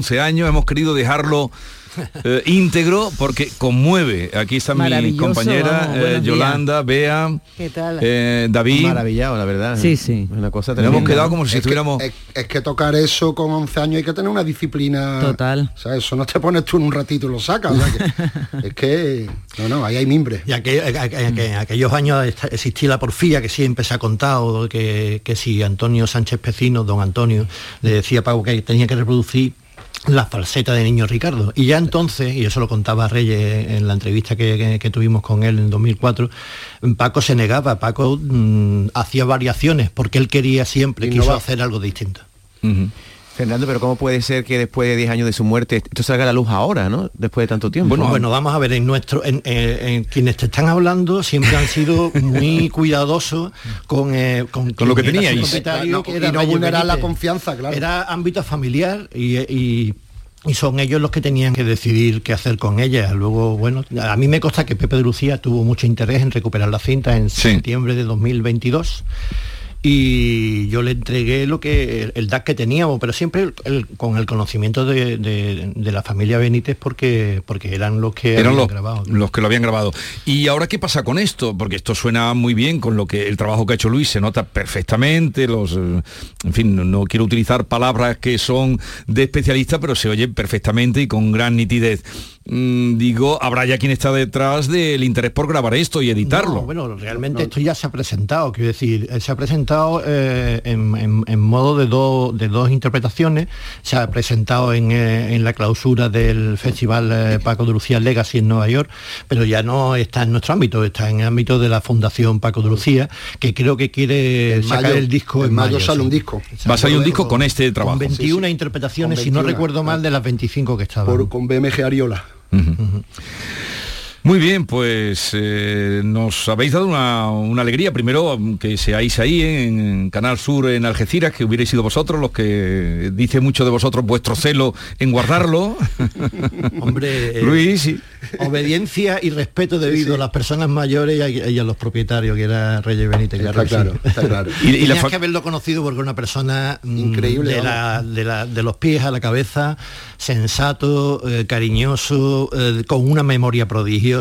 11 años, hemos querido dejarlo eh, íntegro porque conmueve. Aquí está mi compañera vamos, eh. Yolanda, Bea, ¿Qué tal? eh, David. Maravillado, la verdad. Sí, sí. Una cosa Nos tremenda. hemos quedado como si Es que- estuviéramos... es, es que tocar eso con 11 años hay que tener una disciplina. Total. O sea, eso no te pones tú en un ratito y lo sacas. o sea que- [LAUGHS] es que, no, no, ahí hay mimbre. Y aquel- aqu- aqu- aqu- aquellos años existía la porfía que siempre se ha contado, que, que si Antonio Sánchez Pecino, don Antonio, le decía a Paco que tenía que reproducir la falseta de Niño Ricardo. Y ya entonces, y eso lo contaba Reyes en la entrevista que, que- que tuvimos con él en 2004, Paco se negaba, Paco mm, hacía variaciones porque él quería siempre, quiso hacer algo distinto. Fernando, pero ¿cómo puede ser que después de 10 años de su muerte esto salga a la luz ahora, ¿no? Después de tanto tiempo. Bueno, bueno, vamos a ver, en nuestro, en, en- en quienes te están hablando siempre han sido muy [LAUGHS] cuidadosos con, eh, con, Con lo que teníais. No, que y no vulnerar la confianza, claro. Era ámbito familiar y, y- y son ellos los que tenían que decidir qué hacer con ella. Luego, bueno, a mí me consta que Pepe de Lucía tuvo mucho interés en recuperar la cinta en septiembre de 2022 y yo le entregué lo que el, DAC que teníamos, pero siempre el- el- con el conocimiento de, de- de la familia Benítez porque porque eran los que Eran los, grabado. los que lo habían grabado. ¿Y ahora qué pasa con esto? Porque esto suena muy bien con lo que el trabajo que ha hecho Luis, se nota perfectamente, los eh, en fin, no, no quiero utilizar palabras que son de especialista, pero se oye perfectamente y con gran nitidez. Mm, digo, habrá ya quien está detrás del interés por grabar esto y editarlo. No, bueno, realmente esto ya se ha presentado, quiero decir, eh, se ha presentado eh, en, en- en modo de, dos de dos interpretaciones, se ha presentado en, eh, en la clausura del Festival eh, Paco de Lucía Legacy en Nueva York, pero ya no está en nuestro ámbito, está en el ámbito de la Fundación Paco de Lucía, que creo que quiere En sacar mayo- el disco en en mayo mayo. sale sí. un disco. Va a salir un disco con este trabajo. Con 21 Sí, sí. interpretaciones, Con si no 21, recuerdo mal, de las 25 que estaban. Por, con BMG Ariola. Mm-hmm. Mm-hmm. Muy bien, pues eh, nos habéis dado una, una alegría. Primero que seáis ahí en Canal Sur, en Algeciras, que hubierais sido vosotros los que dice mucho de vosotros vuestro celo en guardarlo. [LAUGHS] Hombre, eh, Luis, obediencia y respeto debido a las personas mayores y a, y a los propietarios, que era Reyes Benítez. Está sí. claro, está claro. [LAUGHS] Y- y la que haberlo conocido porque una persona mm, Increíble, de, la- de la- de los pies a la cabeza, sensato, eh, cariñoso, con una memoria prodigiosa.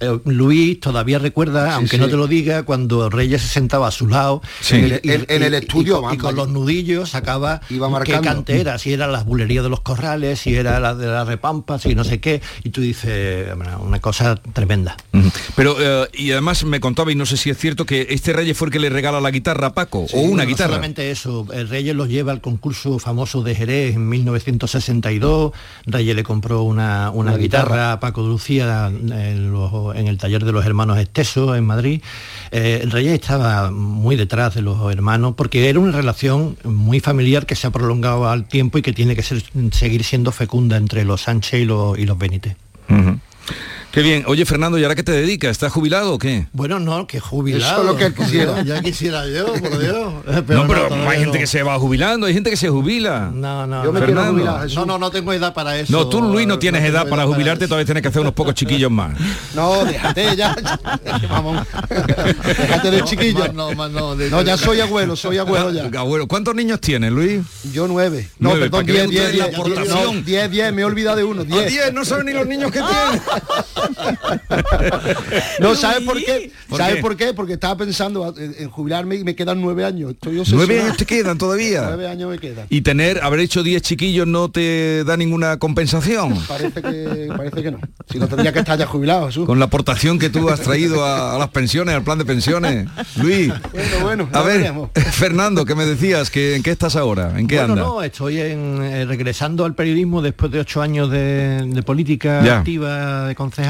Eh, Luis todavía recuerda, aunque sí. no te lo diga, cuando Reyes se sentaba a su lado Sí. En el- en estudio, y, con- y vamos, con los nudillos sacaba Iba qué marcando. cantera, si era las bulerías de los corrales, si era la de la repampa, si no sé qué, y tú dices, una cosa tremenda. Pero, eh, y además me contaba, y no sé si es cierto, que este Reyes fue el que le regala la guitarra a Paco, o una Bueno, no guitarra. solamente eso, el Reyes los lleva al concurso famoso de Jerez en 1962, Reyes le compró una, una Una guitarra, guitarra. a Paco Lucía en, el taller de los hermanos Esteso en Madrid. Eh, el Reyes estaba muy detrás de los hermanos porque era una relación muy familiar que se ha prolongado al tiempo y que tiene que seguir siendo fecunda entre los Sánchez y los, y Benítez. Qué bien. Oye, Fernando, ¿y ahora qué te dedicas? ¿Estás jubilado o qué? Bueno, no, que jubilado. Eso es lo que quisiera. [LAUGHS] Ya quisiera yo, por Dios. [LAUGHS] no, pero hay gente no. que se va jubilando, hay gente que se jubila. No, no, Yo me no. quiero jubilar, Jesús. No, no, no tengo edad para eso. No, tú, Luis, no tienes edad para jubilarte, todavía tienes que hacer unos pocos chiquillos más. [LAUGHS] No, déjate ya. Vamos. Déjate de chiquillo. Más no, más no, de- No, ya soy abuelo, soy abuelo ya. Ah, Abuelo, ¿cuántos niños tienes, Luis? Yo nueve. No, Nueve, perdón, diez, diez, diez. diez, diez, me he olvidado de uno. A Diez. 10, no saben ni los niños que tienen. [LAUGHS] No, ¿sabes por qué? ¿Por ¿Sabes qué? por qué? Porque estaba pensando en, jubilarme y me quedan nueve años. Estoy ¿Nueve años te quedan todavía? [LAUGHS] Nueve años me quedan. Y tener, haber hecho 10 chiquillos no te da ninguna compensación. Parece que, parece que no. Si no tendría que estar ya jubilado, Jesús. Con la aportación que tú has traído a, a las pensiones, al plan de pensiones. Luis, Bueno, bueno, a ver, veremos. Fernando, ¿qué me decías? ¿Que, ¿En qué estás ahora? ¿En qué bueno, andas? no, estoy en, eh, regresando al periodismo después de ocho años de, de política Ya. activa de concejal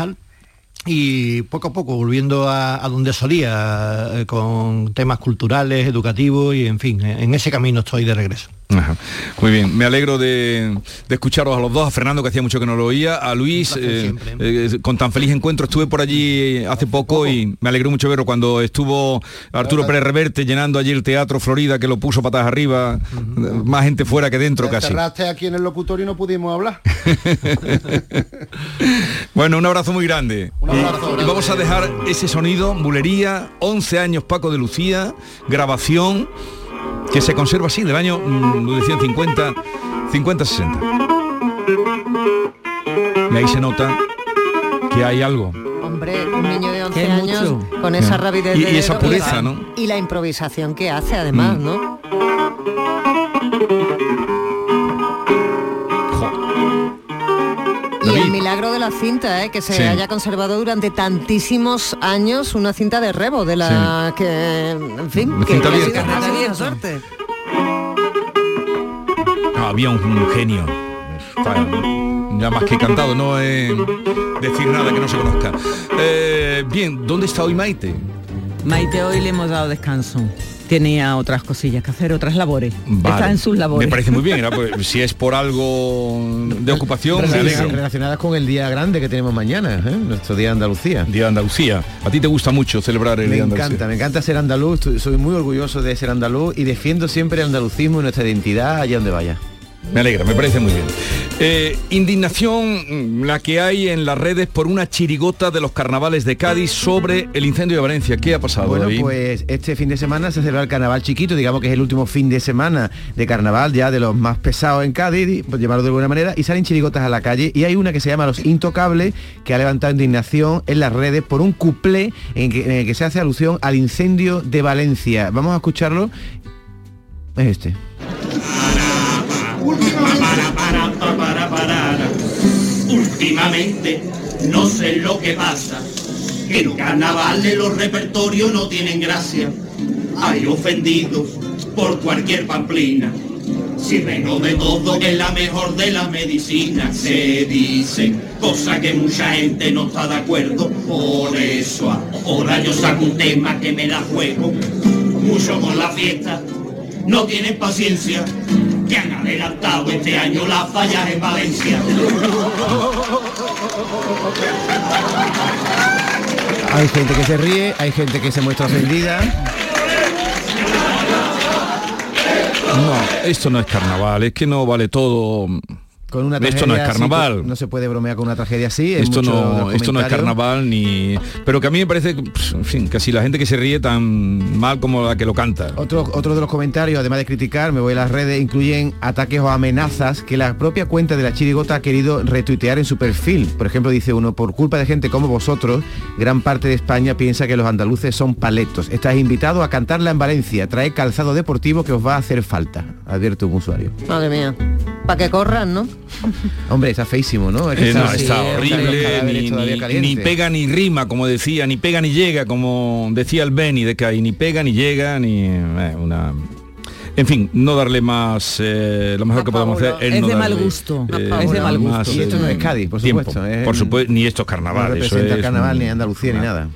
y poco a poco volviendo a, donde solía eh, con temas culturales, educativos y en fin, en ese camino estoy de regreso. Ajá. Muy bien, me alegro de, de escucharos a los dos, a Fernando que hacía mucho que no lo oía, a Luis, eh, eh, con tan feliz encuentro, estuve por allí hace poco y me alegró mucho verlo cuando estuvo Arturo Pérez Reverte llenando allí el Teatro Florida, que lo puso patas arriba, más gente fuera que dentro Te casi. cerraste aquí en el locutorio y no pudimos hablar. [LAUGHS] Bueno, un abrazo muy grande. Un abrazo Y- y grande. vamos a dejar ese sonido, bulería, 11 años Paco de Lucía, grabación, que se conserva así, del año, mm, lo decían 50, 50-60. Y ahí se nota que hay algo. Hombre, un niño de 11 Que hay años mucho. con esa rapidez Y- de y esa pureza, la- ¿no? Y la improvisación que hace además, Mm. ¿no? Milagro de la cinta, ¿eh? que se Sí. haya conservado durante tantísimos años una cinta de rebo, de la que, en fin, que, ha sido- una suerte. Ah, había un, un genio. Ya más que cantado, no eh, decir nada que no se conozca. Eh, bien, ¿dónde está hoy Maite? Maite hoy le hemos dado descanso. Tenía otras cosillas que hacer, otras labores. Vale. Está en sus labores. Me parece muy bien, pues, [LAUGHS] si es por algo de ocupación, me Relacionadas- con el día grande que tenemos mañana, ¿eh? nuestro día de Andalucía. Día de Andalucía. A ti te gusta mucho celebrar el Me Día de Andalucía. encanta, me encanta ser andaluz, soy muy orgulloso de ser andaluz y defiendo siempre el andalucismo y nuestra identidad allá donde vaya. Me alegra, me parece muy bien. Eh, indignación mm, la que hay en las redes por una chirigota de los carnavales de Cádiz sobre el incendio de Valencia. ¿Qué ha pasado Bueno, David? pues este fin de semana se celebra el carnaval chiquito, digamos que es el último fin de semana de carnaval ya de los más pesados en Cádiz, por llamarlo de alguna manera, y salen chirigotas a la calle y hay una que se llama Los Intocables que ha levantado indignación en las redes por un cuplé en, que- en el que se hace alusión al incendio de Valencia. Vamos a escucharlo. Es este. Últimamente, no sé lo que pasa, que los carnavales, los repertorios no tienen gracia. Hay ofendidos por cualquier pamplina. Si reno de todo es la mejor de las medicinas, se dice, cosa que mucha gente no está de acuerdo. Por eso ahora yo saco un tema que me la juego. Mucho con la fiesta, no tienen paciencia, que han adelantado este año las fallas en Valencia. Hay gente que se ríe, hay gente que se muestra ofendida. No, esto no es carnaval, es que no vale todo. Con una esto no es así, carnaval. no se puede bromear con una tragedia así. esto no, esto no es carnaval ni. Pero que a mí me parece, en fin, casi la gente que se ríe tan mal como la que lo canta. Otro, otro de los comentarios, además de criticar, me voy a las redes, incluyen ataques o amenazas que la propia cuenta de la chirigota ha querido retuitear en su perfil. Por ejemplo, dice uno, por culpa de gente como vosotros, gran parte de España piensa que los andaluces son paletos. Estás invitado a cantarla en Valencia. Trae calzado deportivo que os va a hacer falta. Advierte un usuario. Madre mía. Para que corran, ¿no? [LAUGHS] Hombre, está feísimo, ¿no? Es que Eh, no, está- sí, horrible, ni, pega ni rima, como decía, ni pega ni llega, como decía el Beni de Cai, ni pega ni llega, ni eh, una... En fin, no darle más, eh, lo mejor que podemos hacer Es no de mal darle, gusto, eh, es de mal gusto. más, Y esto no es Cádiz, por tiempo. supuesto, es- por supuesto, ni estos No carnavales. eso representa es carnaval un- ni Andalucía ni nada.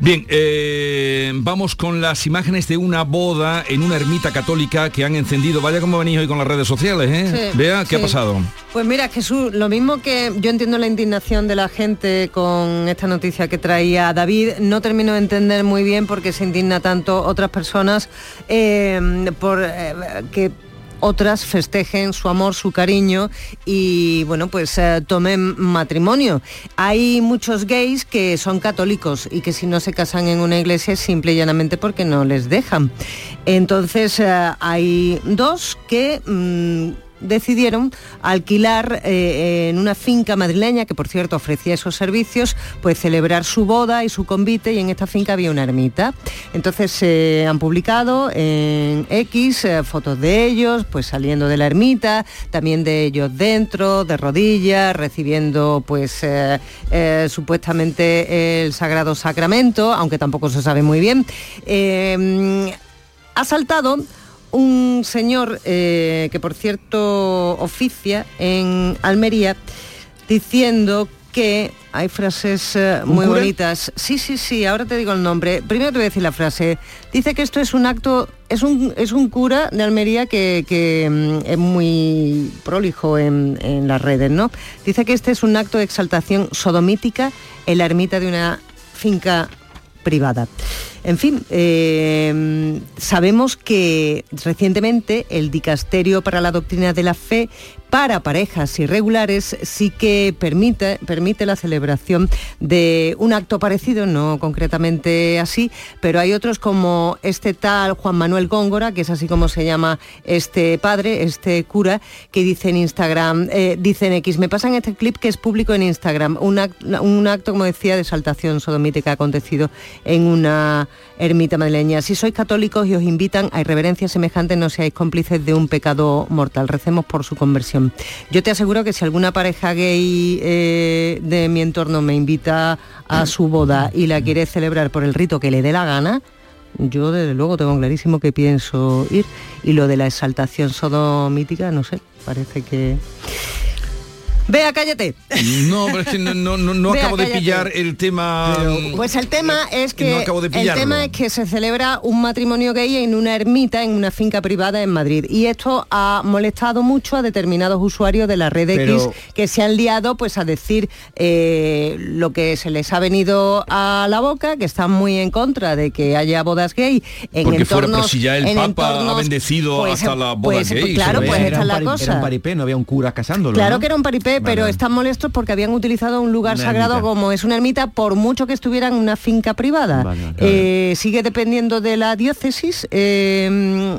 Bien, eh, vamos con las imágenes de una boda en una ermita católica que han encendido. Vaya como venís hoy con las redes sociales, ¿eh? Sí, Vea qué ha pasado. Pues mira, Jesús, lo mismo que yo entiendo la indignación de la gente con esta noticia que traía David, no termino de entender muy bien por qué se indigna tanto otras personas eh, por eh, que otras festejen su amor, su cariño y bueno, pues eh, tomen matrimonio. Hay muchos gays que son católicos y que si no se casan en una iglesia es simple y llanamente porque no les dejan. Entonces eh, hay dos que mm, decidieron alquilar eh, en una finca madrileña que por cierto ofrecía esos servicios, pues celebrar su boda y su convite y en esta finca había una ermita. Entonces se han publicado en X eh, fotos de ellos, pues saliendo de la ermita, también de ellos dentro, de rodillas, recibiendo pues eh, eh, supuestamente el Sagrado Sacramento, aunque tampoco se sabe muy bien. Eh, ha saltado un señor eh, que por cierto oficia en Almería diciendo que hay frases eh, ¿Un muy cura? bonitas. Sí, sí, sí, ahora te digo el nombre. Primero te voy a decir la frase. Dice que esto es un acto, es un, es un cura de Almería que, que, mm, es muy prolijo en, en las redes, ¿no? Dice que este es un acto de exaltación sodomítica en la ermita de una finca privada. En fin, eh, sabemos que recientemente el Dicasterio para la Doctrina de la Fe para parejas irregulares sí que permite, permite la celebración de un acto parecido, no concretamente así, pero hay otros como este tal Juan Manuel Góngora, que es así como se llama este padre, este cura, que dice en Instagram, eh, dice en X, me pasan este clip que es público en Instagram, un, act- un acto, como decía, de exaltación sodomítica acontecido en una ermita madrileña. Si sois católicos y os invitan a irreverencias semejantes, no seáis cómplices de un pecado mortal. Recemos por su conversión. Yo te aseguro que si alguna pareja gay eh, de mi entorno me invita a su boda y la quiere celebrar por el rito que le dé la gana, yo desde luego tengo clarísimo que pienso ir. Y lo de la exaltación sodomítica, no sé, parece que... Vea, cállate. No, pero es que no, no, no, no [LAUGHS] Vea, acabo de cállate. pillar el tema. Pues el tema es que no acabo de el tema es que se celebra un matrimonio gay en una ermita en una finca privada en Madrid y esto ha molestado mucho a determinados usuarios de la red Pero- X que se han liado pues a decir eh, lo que se les ha venido a la boca, que están muy en contra de que haya bodas gay en Porque fuera, entornos pero si ya el en Papa ha entornos- bendecido pues, hasta la boda pues, gay. claro, pues era esta es la cosa. Era un paripé, no había un cura casándolo. Claro ¿no? que era un paripé, pero están molestos porque habían utilizado un lugar Una sagrado ermita. como es una ermita, por mucho que estuviera en una finca privada. Vale, vale. Eh, sigue dependiendo de la diócesis, eh,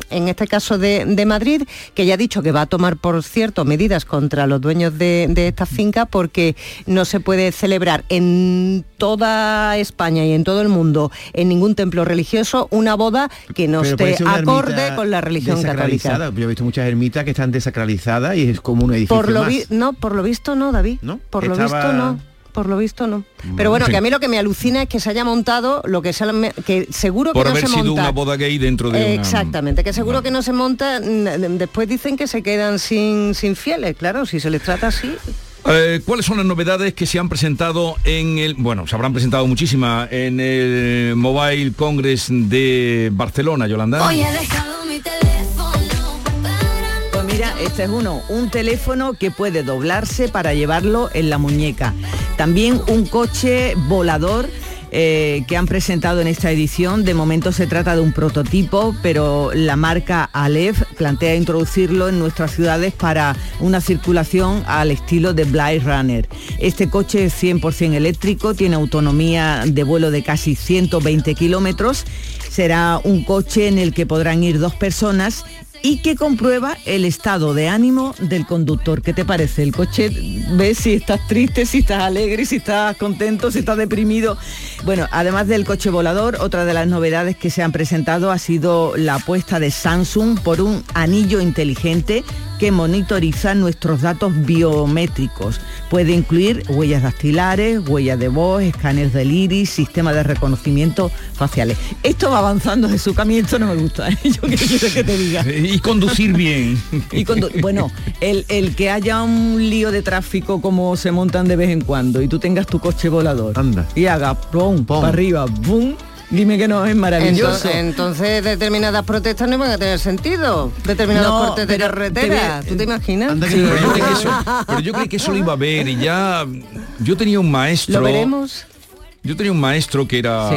en este caso de, de Madrid, que ya ha dicho que va a tomar, por cierto, medidas contra los dueños de, de esta finca porque no se puede celebrar en toda España y en todo el mundo, en ningún templo religioso, una boda que no Pero esté acorde con la religión católica. Yo he visto muchas ermitas que están desacralizadas y es como un edificio Por lo, más. no, por lo visto no, David. Por lo visto no. Por lo visto no. Pero bueno, en que a mí lo que me alucina es que se haya montado lo que se ha- que seguro Por que no haber se sido monta. una boda gay dentro de una... Exactamente, que seguro que no se monta. Después dicen que se quedan sin, sin fieles, claro, si se les trata así. Eh, ¿Cuáles son las novedades que se han presentado en el, bueno, se habrán presentado muchísimas en el Mobile Congress de Barcelona, Yolanda? Pues mira, este es uno, un teléfono que puede doblarse para llevarlo en la muñeca. También un coche volador eh, que han presentado en esta edición. De momento se trata de un prototipo, pero la marca Aleph plantea introducirlo en nuestras ciudades para una circulación al estilo de Blade Runner. Este coche es 100% eléctrico, tiene autonomía de vuelo de casi 120 kilómetros. Será un coche en el que podrán ir dos personas y que comprueba el estado de ánimo del conductor. ¿Qué te parece? El coche ves si estás triste, si estás alegre, si estás contento, si estás deprimido. Bueno, además del coche volador, otra de las novedades que se han presentado ha sido la apuesta de Samsung por un anillo inteligente que monitoriza nuestros datos biométricos. Puede incluir huellas dactilares, huellas de voz, escáneres del iris, sistema de reconocimiento faciales. Esto va avanzando de su camino, esto no me gusta. ¿eh? [LAUGHS] Yo qué quieres que te diga. Y conducir bien. Y condu- bueno, el, el que haya un lío de tráfico como se montan de vez en cuando y tú tengas tu coche volador y haga pum, para arriba, pum, dime que no es maravilloso. Entonces, entonces determinadas protestas no van a tener sentido. Determinados No, cortes de carretera. te ¿Tú te imaginas? Sí, pero, yo creí que eso, pero yo creí que eso lo iba a ver y ya yo tenía un maestro Lo veremos. yo tenía un maestro que era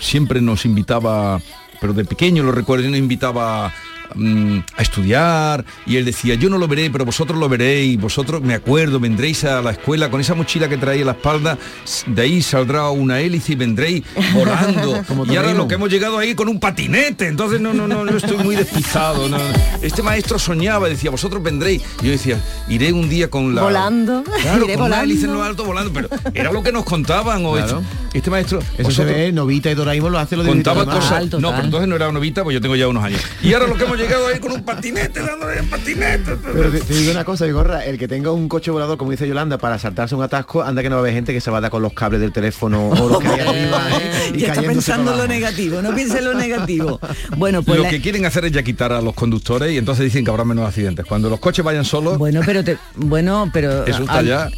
siempre nos invitaba pero de pequeño lo recuerdo nos invitaba mm, a estudiar y él decía yo no lo veré pero vosotros lo veréis vosotros me acuerdo vendréis a la escuela con esa mochila que traía a la espalda de ahí saldrá una hélice y vendréis volando [LAUGHS] Como y ahora lo que hemos llegado ahí con un patinete entonces no no no yo estoy muy despistado no, no. este maestro soñaba decía vosotros vendréis y yo decía iré un día con la Volando. claro, Iré con una volando. hélice en lo alto volando pero era lo que nos contaban o Claro. este, este maestro Eso se vosotros- ve, Novita y Doraemon lo hace lo de contaba cosas Román. no pero entonces no era novita pues yo tengo ya unos años y ahora lo que hemos llegado ahí con un patinete dándole el patinete Pero te, te digo una cosa, Vigorra, el que tenga un coche volador, como dice Yolanda, para saltarse un atasco, anda que no va a haber gente que se va a dar con los cables del teléfono o los que hay arriba, ¿eh? ya está pensando lo negativo, no piense en lo negativo. Bueno, pues lo la- que quieren hacer es ya quitar a los conductores y entonces dicen que habrá menos accidentes cuando los coches vayan solos bueno, pero te, bueno, pero eso está al- ya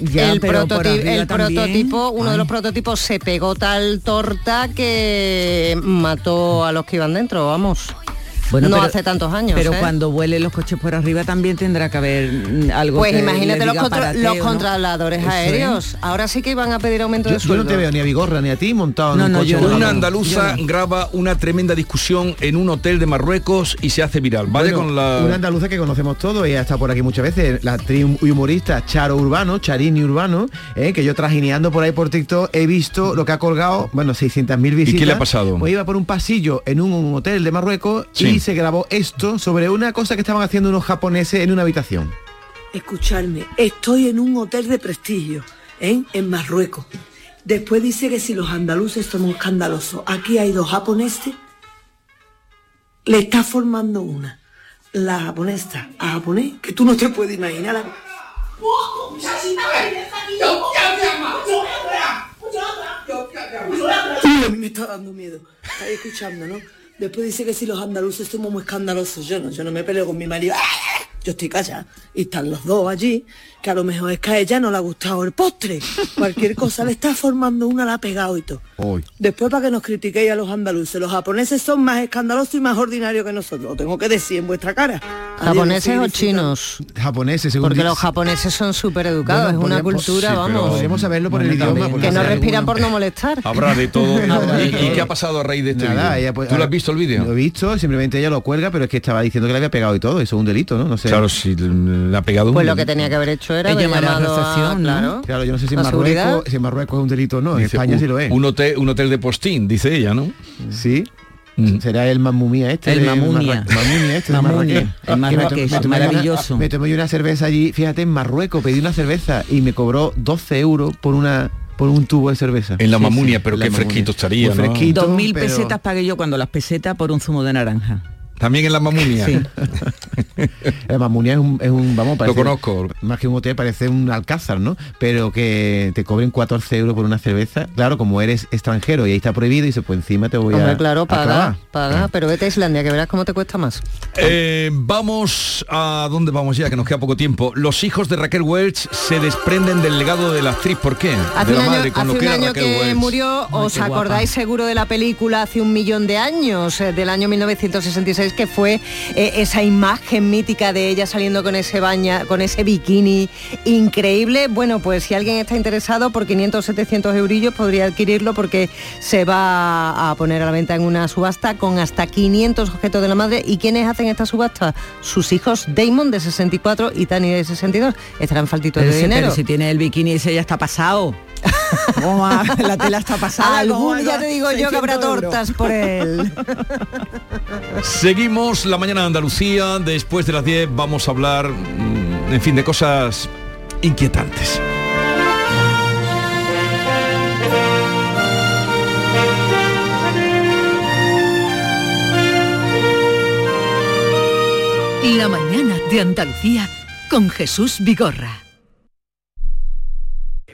ya, el prototipo, el uno de los prototipos se pegó tal torta que mató a los que iban dentro, vamos. Bueno, no pero- hace tantos años. Pero ¿eh? cuando vuelen los coches por arriba también tendrá que haber mm, algo Pues que imagínate los, contra- parateo, los ¿no? controladores Eso es. aéreos. Ahora sí que iban a pedir aumento Yo, de yo no te veo ni a Vigorra ni a ti montado en No, un no, coche yo no. volador. una andaluza yo graba una tremenda discusión en un hotel de Marruecos y se hace viral vale Bueno, con la Una andaluza que conocemos todos, ella está por aquí muchas veces, la actriz y humorista Charo Urbano, Charini Urbano, eh, que yo trajineando por ahí por TikTok he visto lo que ha colgado, bueno, 600.000 visitas. qué le ha pasado? Pues iba por un pasillo en un, un hotel de Marruecos Sí. y se grabó esto sobre una cosa que estaban haciendo unos japoneses en una habitación. Escucharme, estoy en un hotel de prestigio, ¿eh? en Marruecos. Después dice que si los andaluces somos escandalosos, aquí hay dos japoneses, le está formando una. La japonesa a japonés, que tú no te puedes imaginar. la- Uy, a mí me está dando miedo. Estáis escuchando, ¿no? Después dice que si los andaluces somos muy escandalosos. Yo no, yo no me peleo con mi marido. Yo estoy callada. Y están los dos allí, que a lo mejor es que a ella no le ha gustado el postre. Cualquier cosa le está formando una, la ha pegado y todo. Después para que nos critiquéis a los andaluces, los japoneses son más escandalosos y más ordinarios que nosotros. Lo tengo que decir en vuestra cara. ¿Japoneses o chinos? Japoneses, según Porque dice- los japoneses son súper educados, Bueno, es una cultura, sí, vamos. Podríamos saberlo por el Bueno, también. Que no respiran por no molestar. habrá de todo [LAUGHS] ¿Y, y qué ha pasado a raíz de este Nada, ella, pues, ¿tú lo has visto el vídeo? Lo he visto, simplemente ella lo cuelga, pero es que estaba diciendo que le había pegado y todo, eso es un delito, ¿no? No sé. Claro si le ha pegado Pues un- lo que tenía que haber hecho era haber llamar a llamado a- recepción, ¿no? claro, Claro, yo no sé si en, ¿La? Marruecos, si en Marruecos es un delito o no, en Dice, España un, sí lo es. un hotel un hotel de postín dice ella no Sí. Mm. Será el mamumía este. El de mamunia. Marra- Mamunia este. de Mamunia, Marrakech. el Marrakech, me tomé una- maravilloso. Me tomé yo una cerveza allí, fíjate, en Marruecos, pedí una cerveza y me cobró 12 euros por una por un tubo de cerveza. en la Sí, mamunia sí, pero la qué Mamunia. fresquito estaría Muy ¿no? fresquito. Dos mil pero- pesetas pagué yo cuando las pesetas por un zumo de naranja. También en la mamunia Sí. [LAUGHS] La Mamunia es un, es un vamos, lo parece- conozco Más que un hotel parece un alcázar, ¿no? Pero que te cobren 14 euros por una cerveza, claro, como eres extranjero y ahí está prohibido y se pues encima te voy Hombre, a claro, a paga, clavar. paga, pero vete a Islandia que verás cómo te cuesta más. Eh, vamos a dónde vamos ya que nos queda poco tiempo los hijos de Raquel Welch se desprenden del legado de la actriz ¿por qué? Hace de un la año, madre con hace lo un que año Raquel que Welch. murió, os guapa. acordáis seguro de la película hace un millón de años, eh, del año 1966, que fue eh, esa imagen mítica de ella saliendo con ese baña, con ese bikini increíble. Bueno, pues si alguien está interesado por 500 700 eurillos podría adquirirlo porque se va a poner a la venta en una subasta con hasta 500 objetos de la madre. ¿Y quiénes hacen esta subasta? Sus hijos Damon de 64 y Tani de 62. Estarán faltitos de dinero. pero si tiene el bikini ese ya está pasado. La tela está pasada. ¿cómo Algún, ya te digo yo que habrá 600 euros. tortas por él. Seguimos la mañana de Andalucía. Después de las 10 vamos a hablar, mm, en fin, de cosas inquietantes. La mañana de Andalucía con Jesús Vigorra.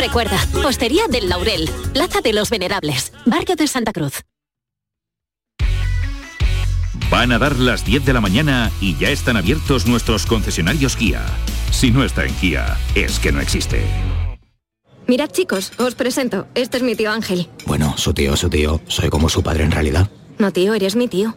Recuerda, Postería del Laurel, Plaza de los Venerables, Barrio de Santa Cruz. Van a dar las 10 de la mañana y ya están abiertos nuestros concesionarios Kia. Si no está en Kia, es que no existe. Mirad chicos, os presento. Este es mi tío Ángel. Bueno, su tío, su tío. Soy como su padre en realidad. No tío, eres mi tío.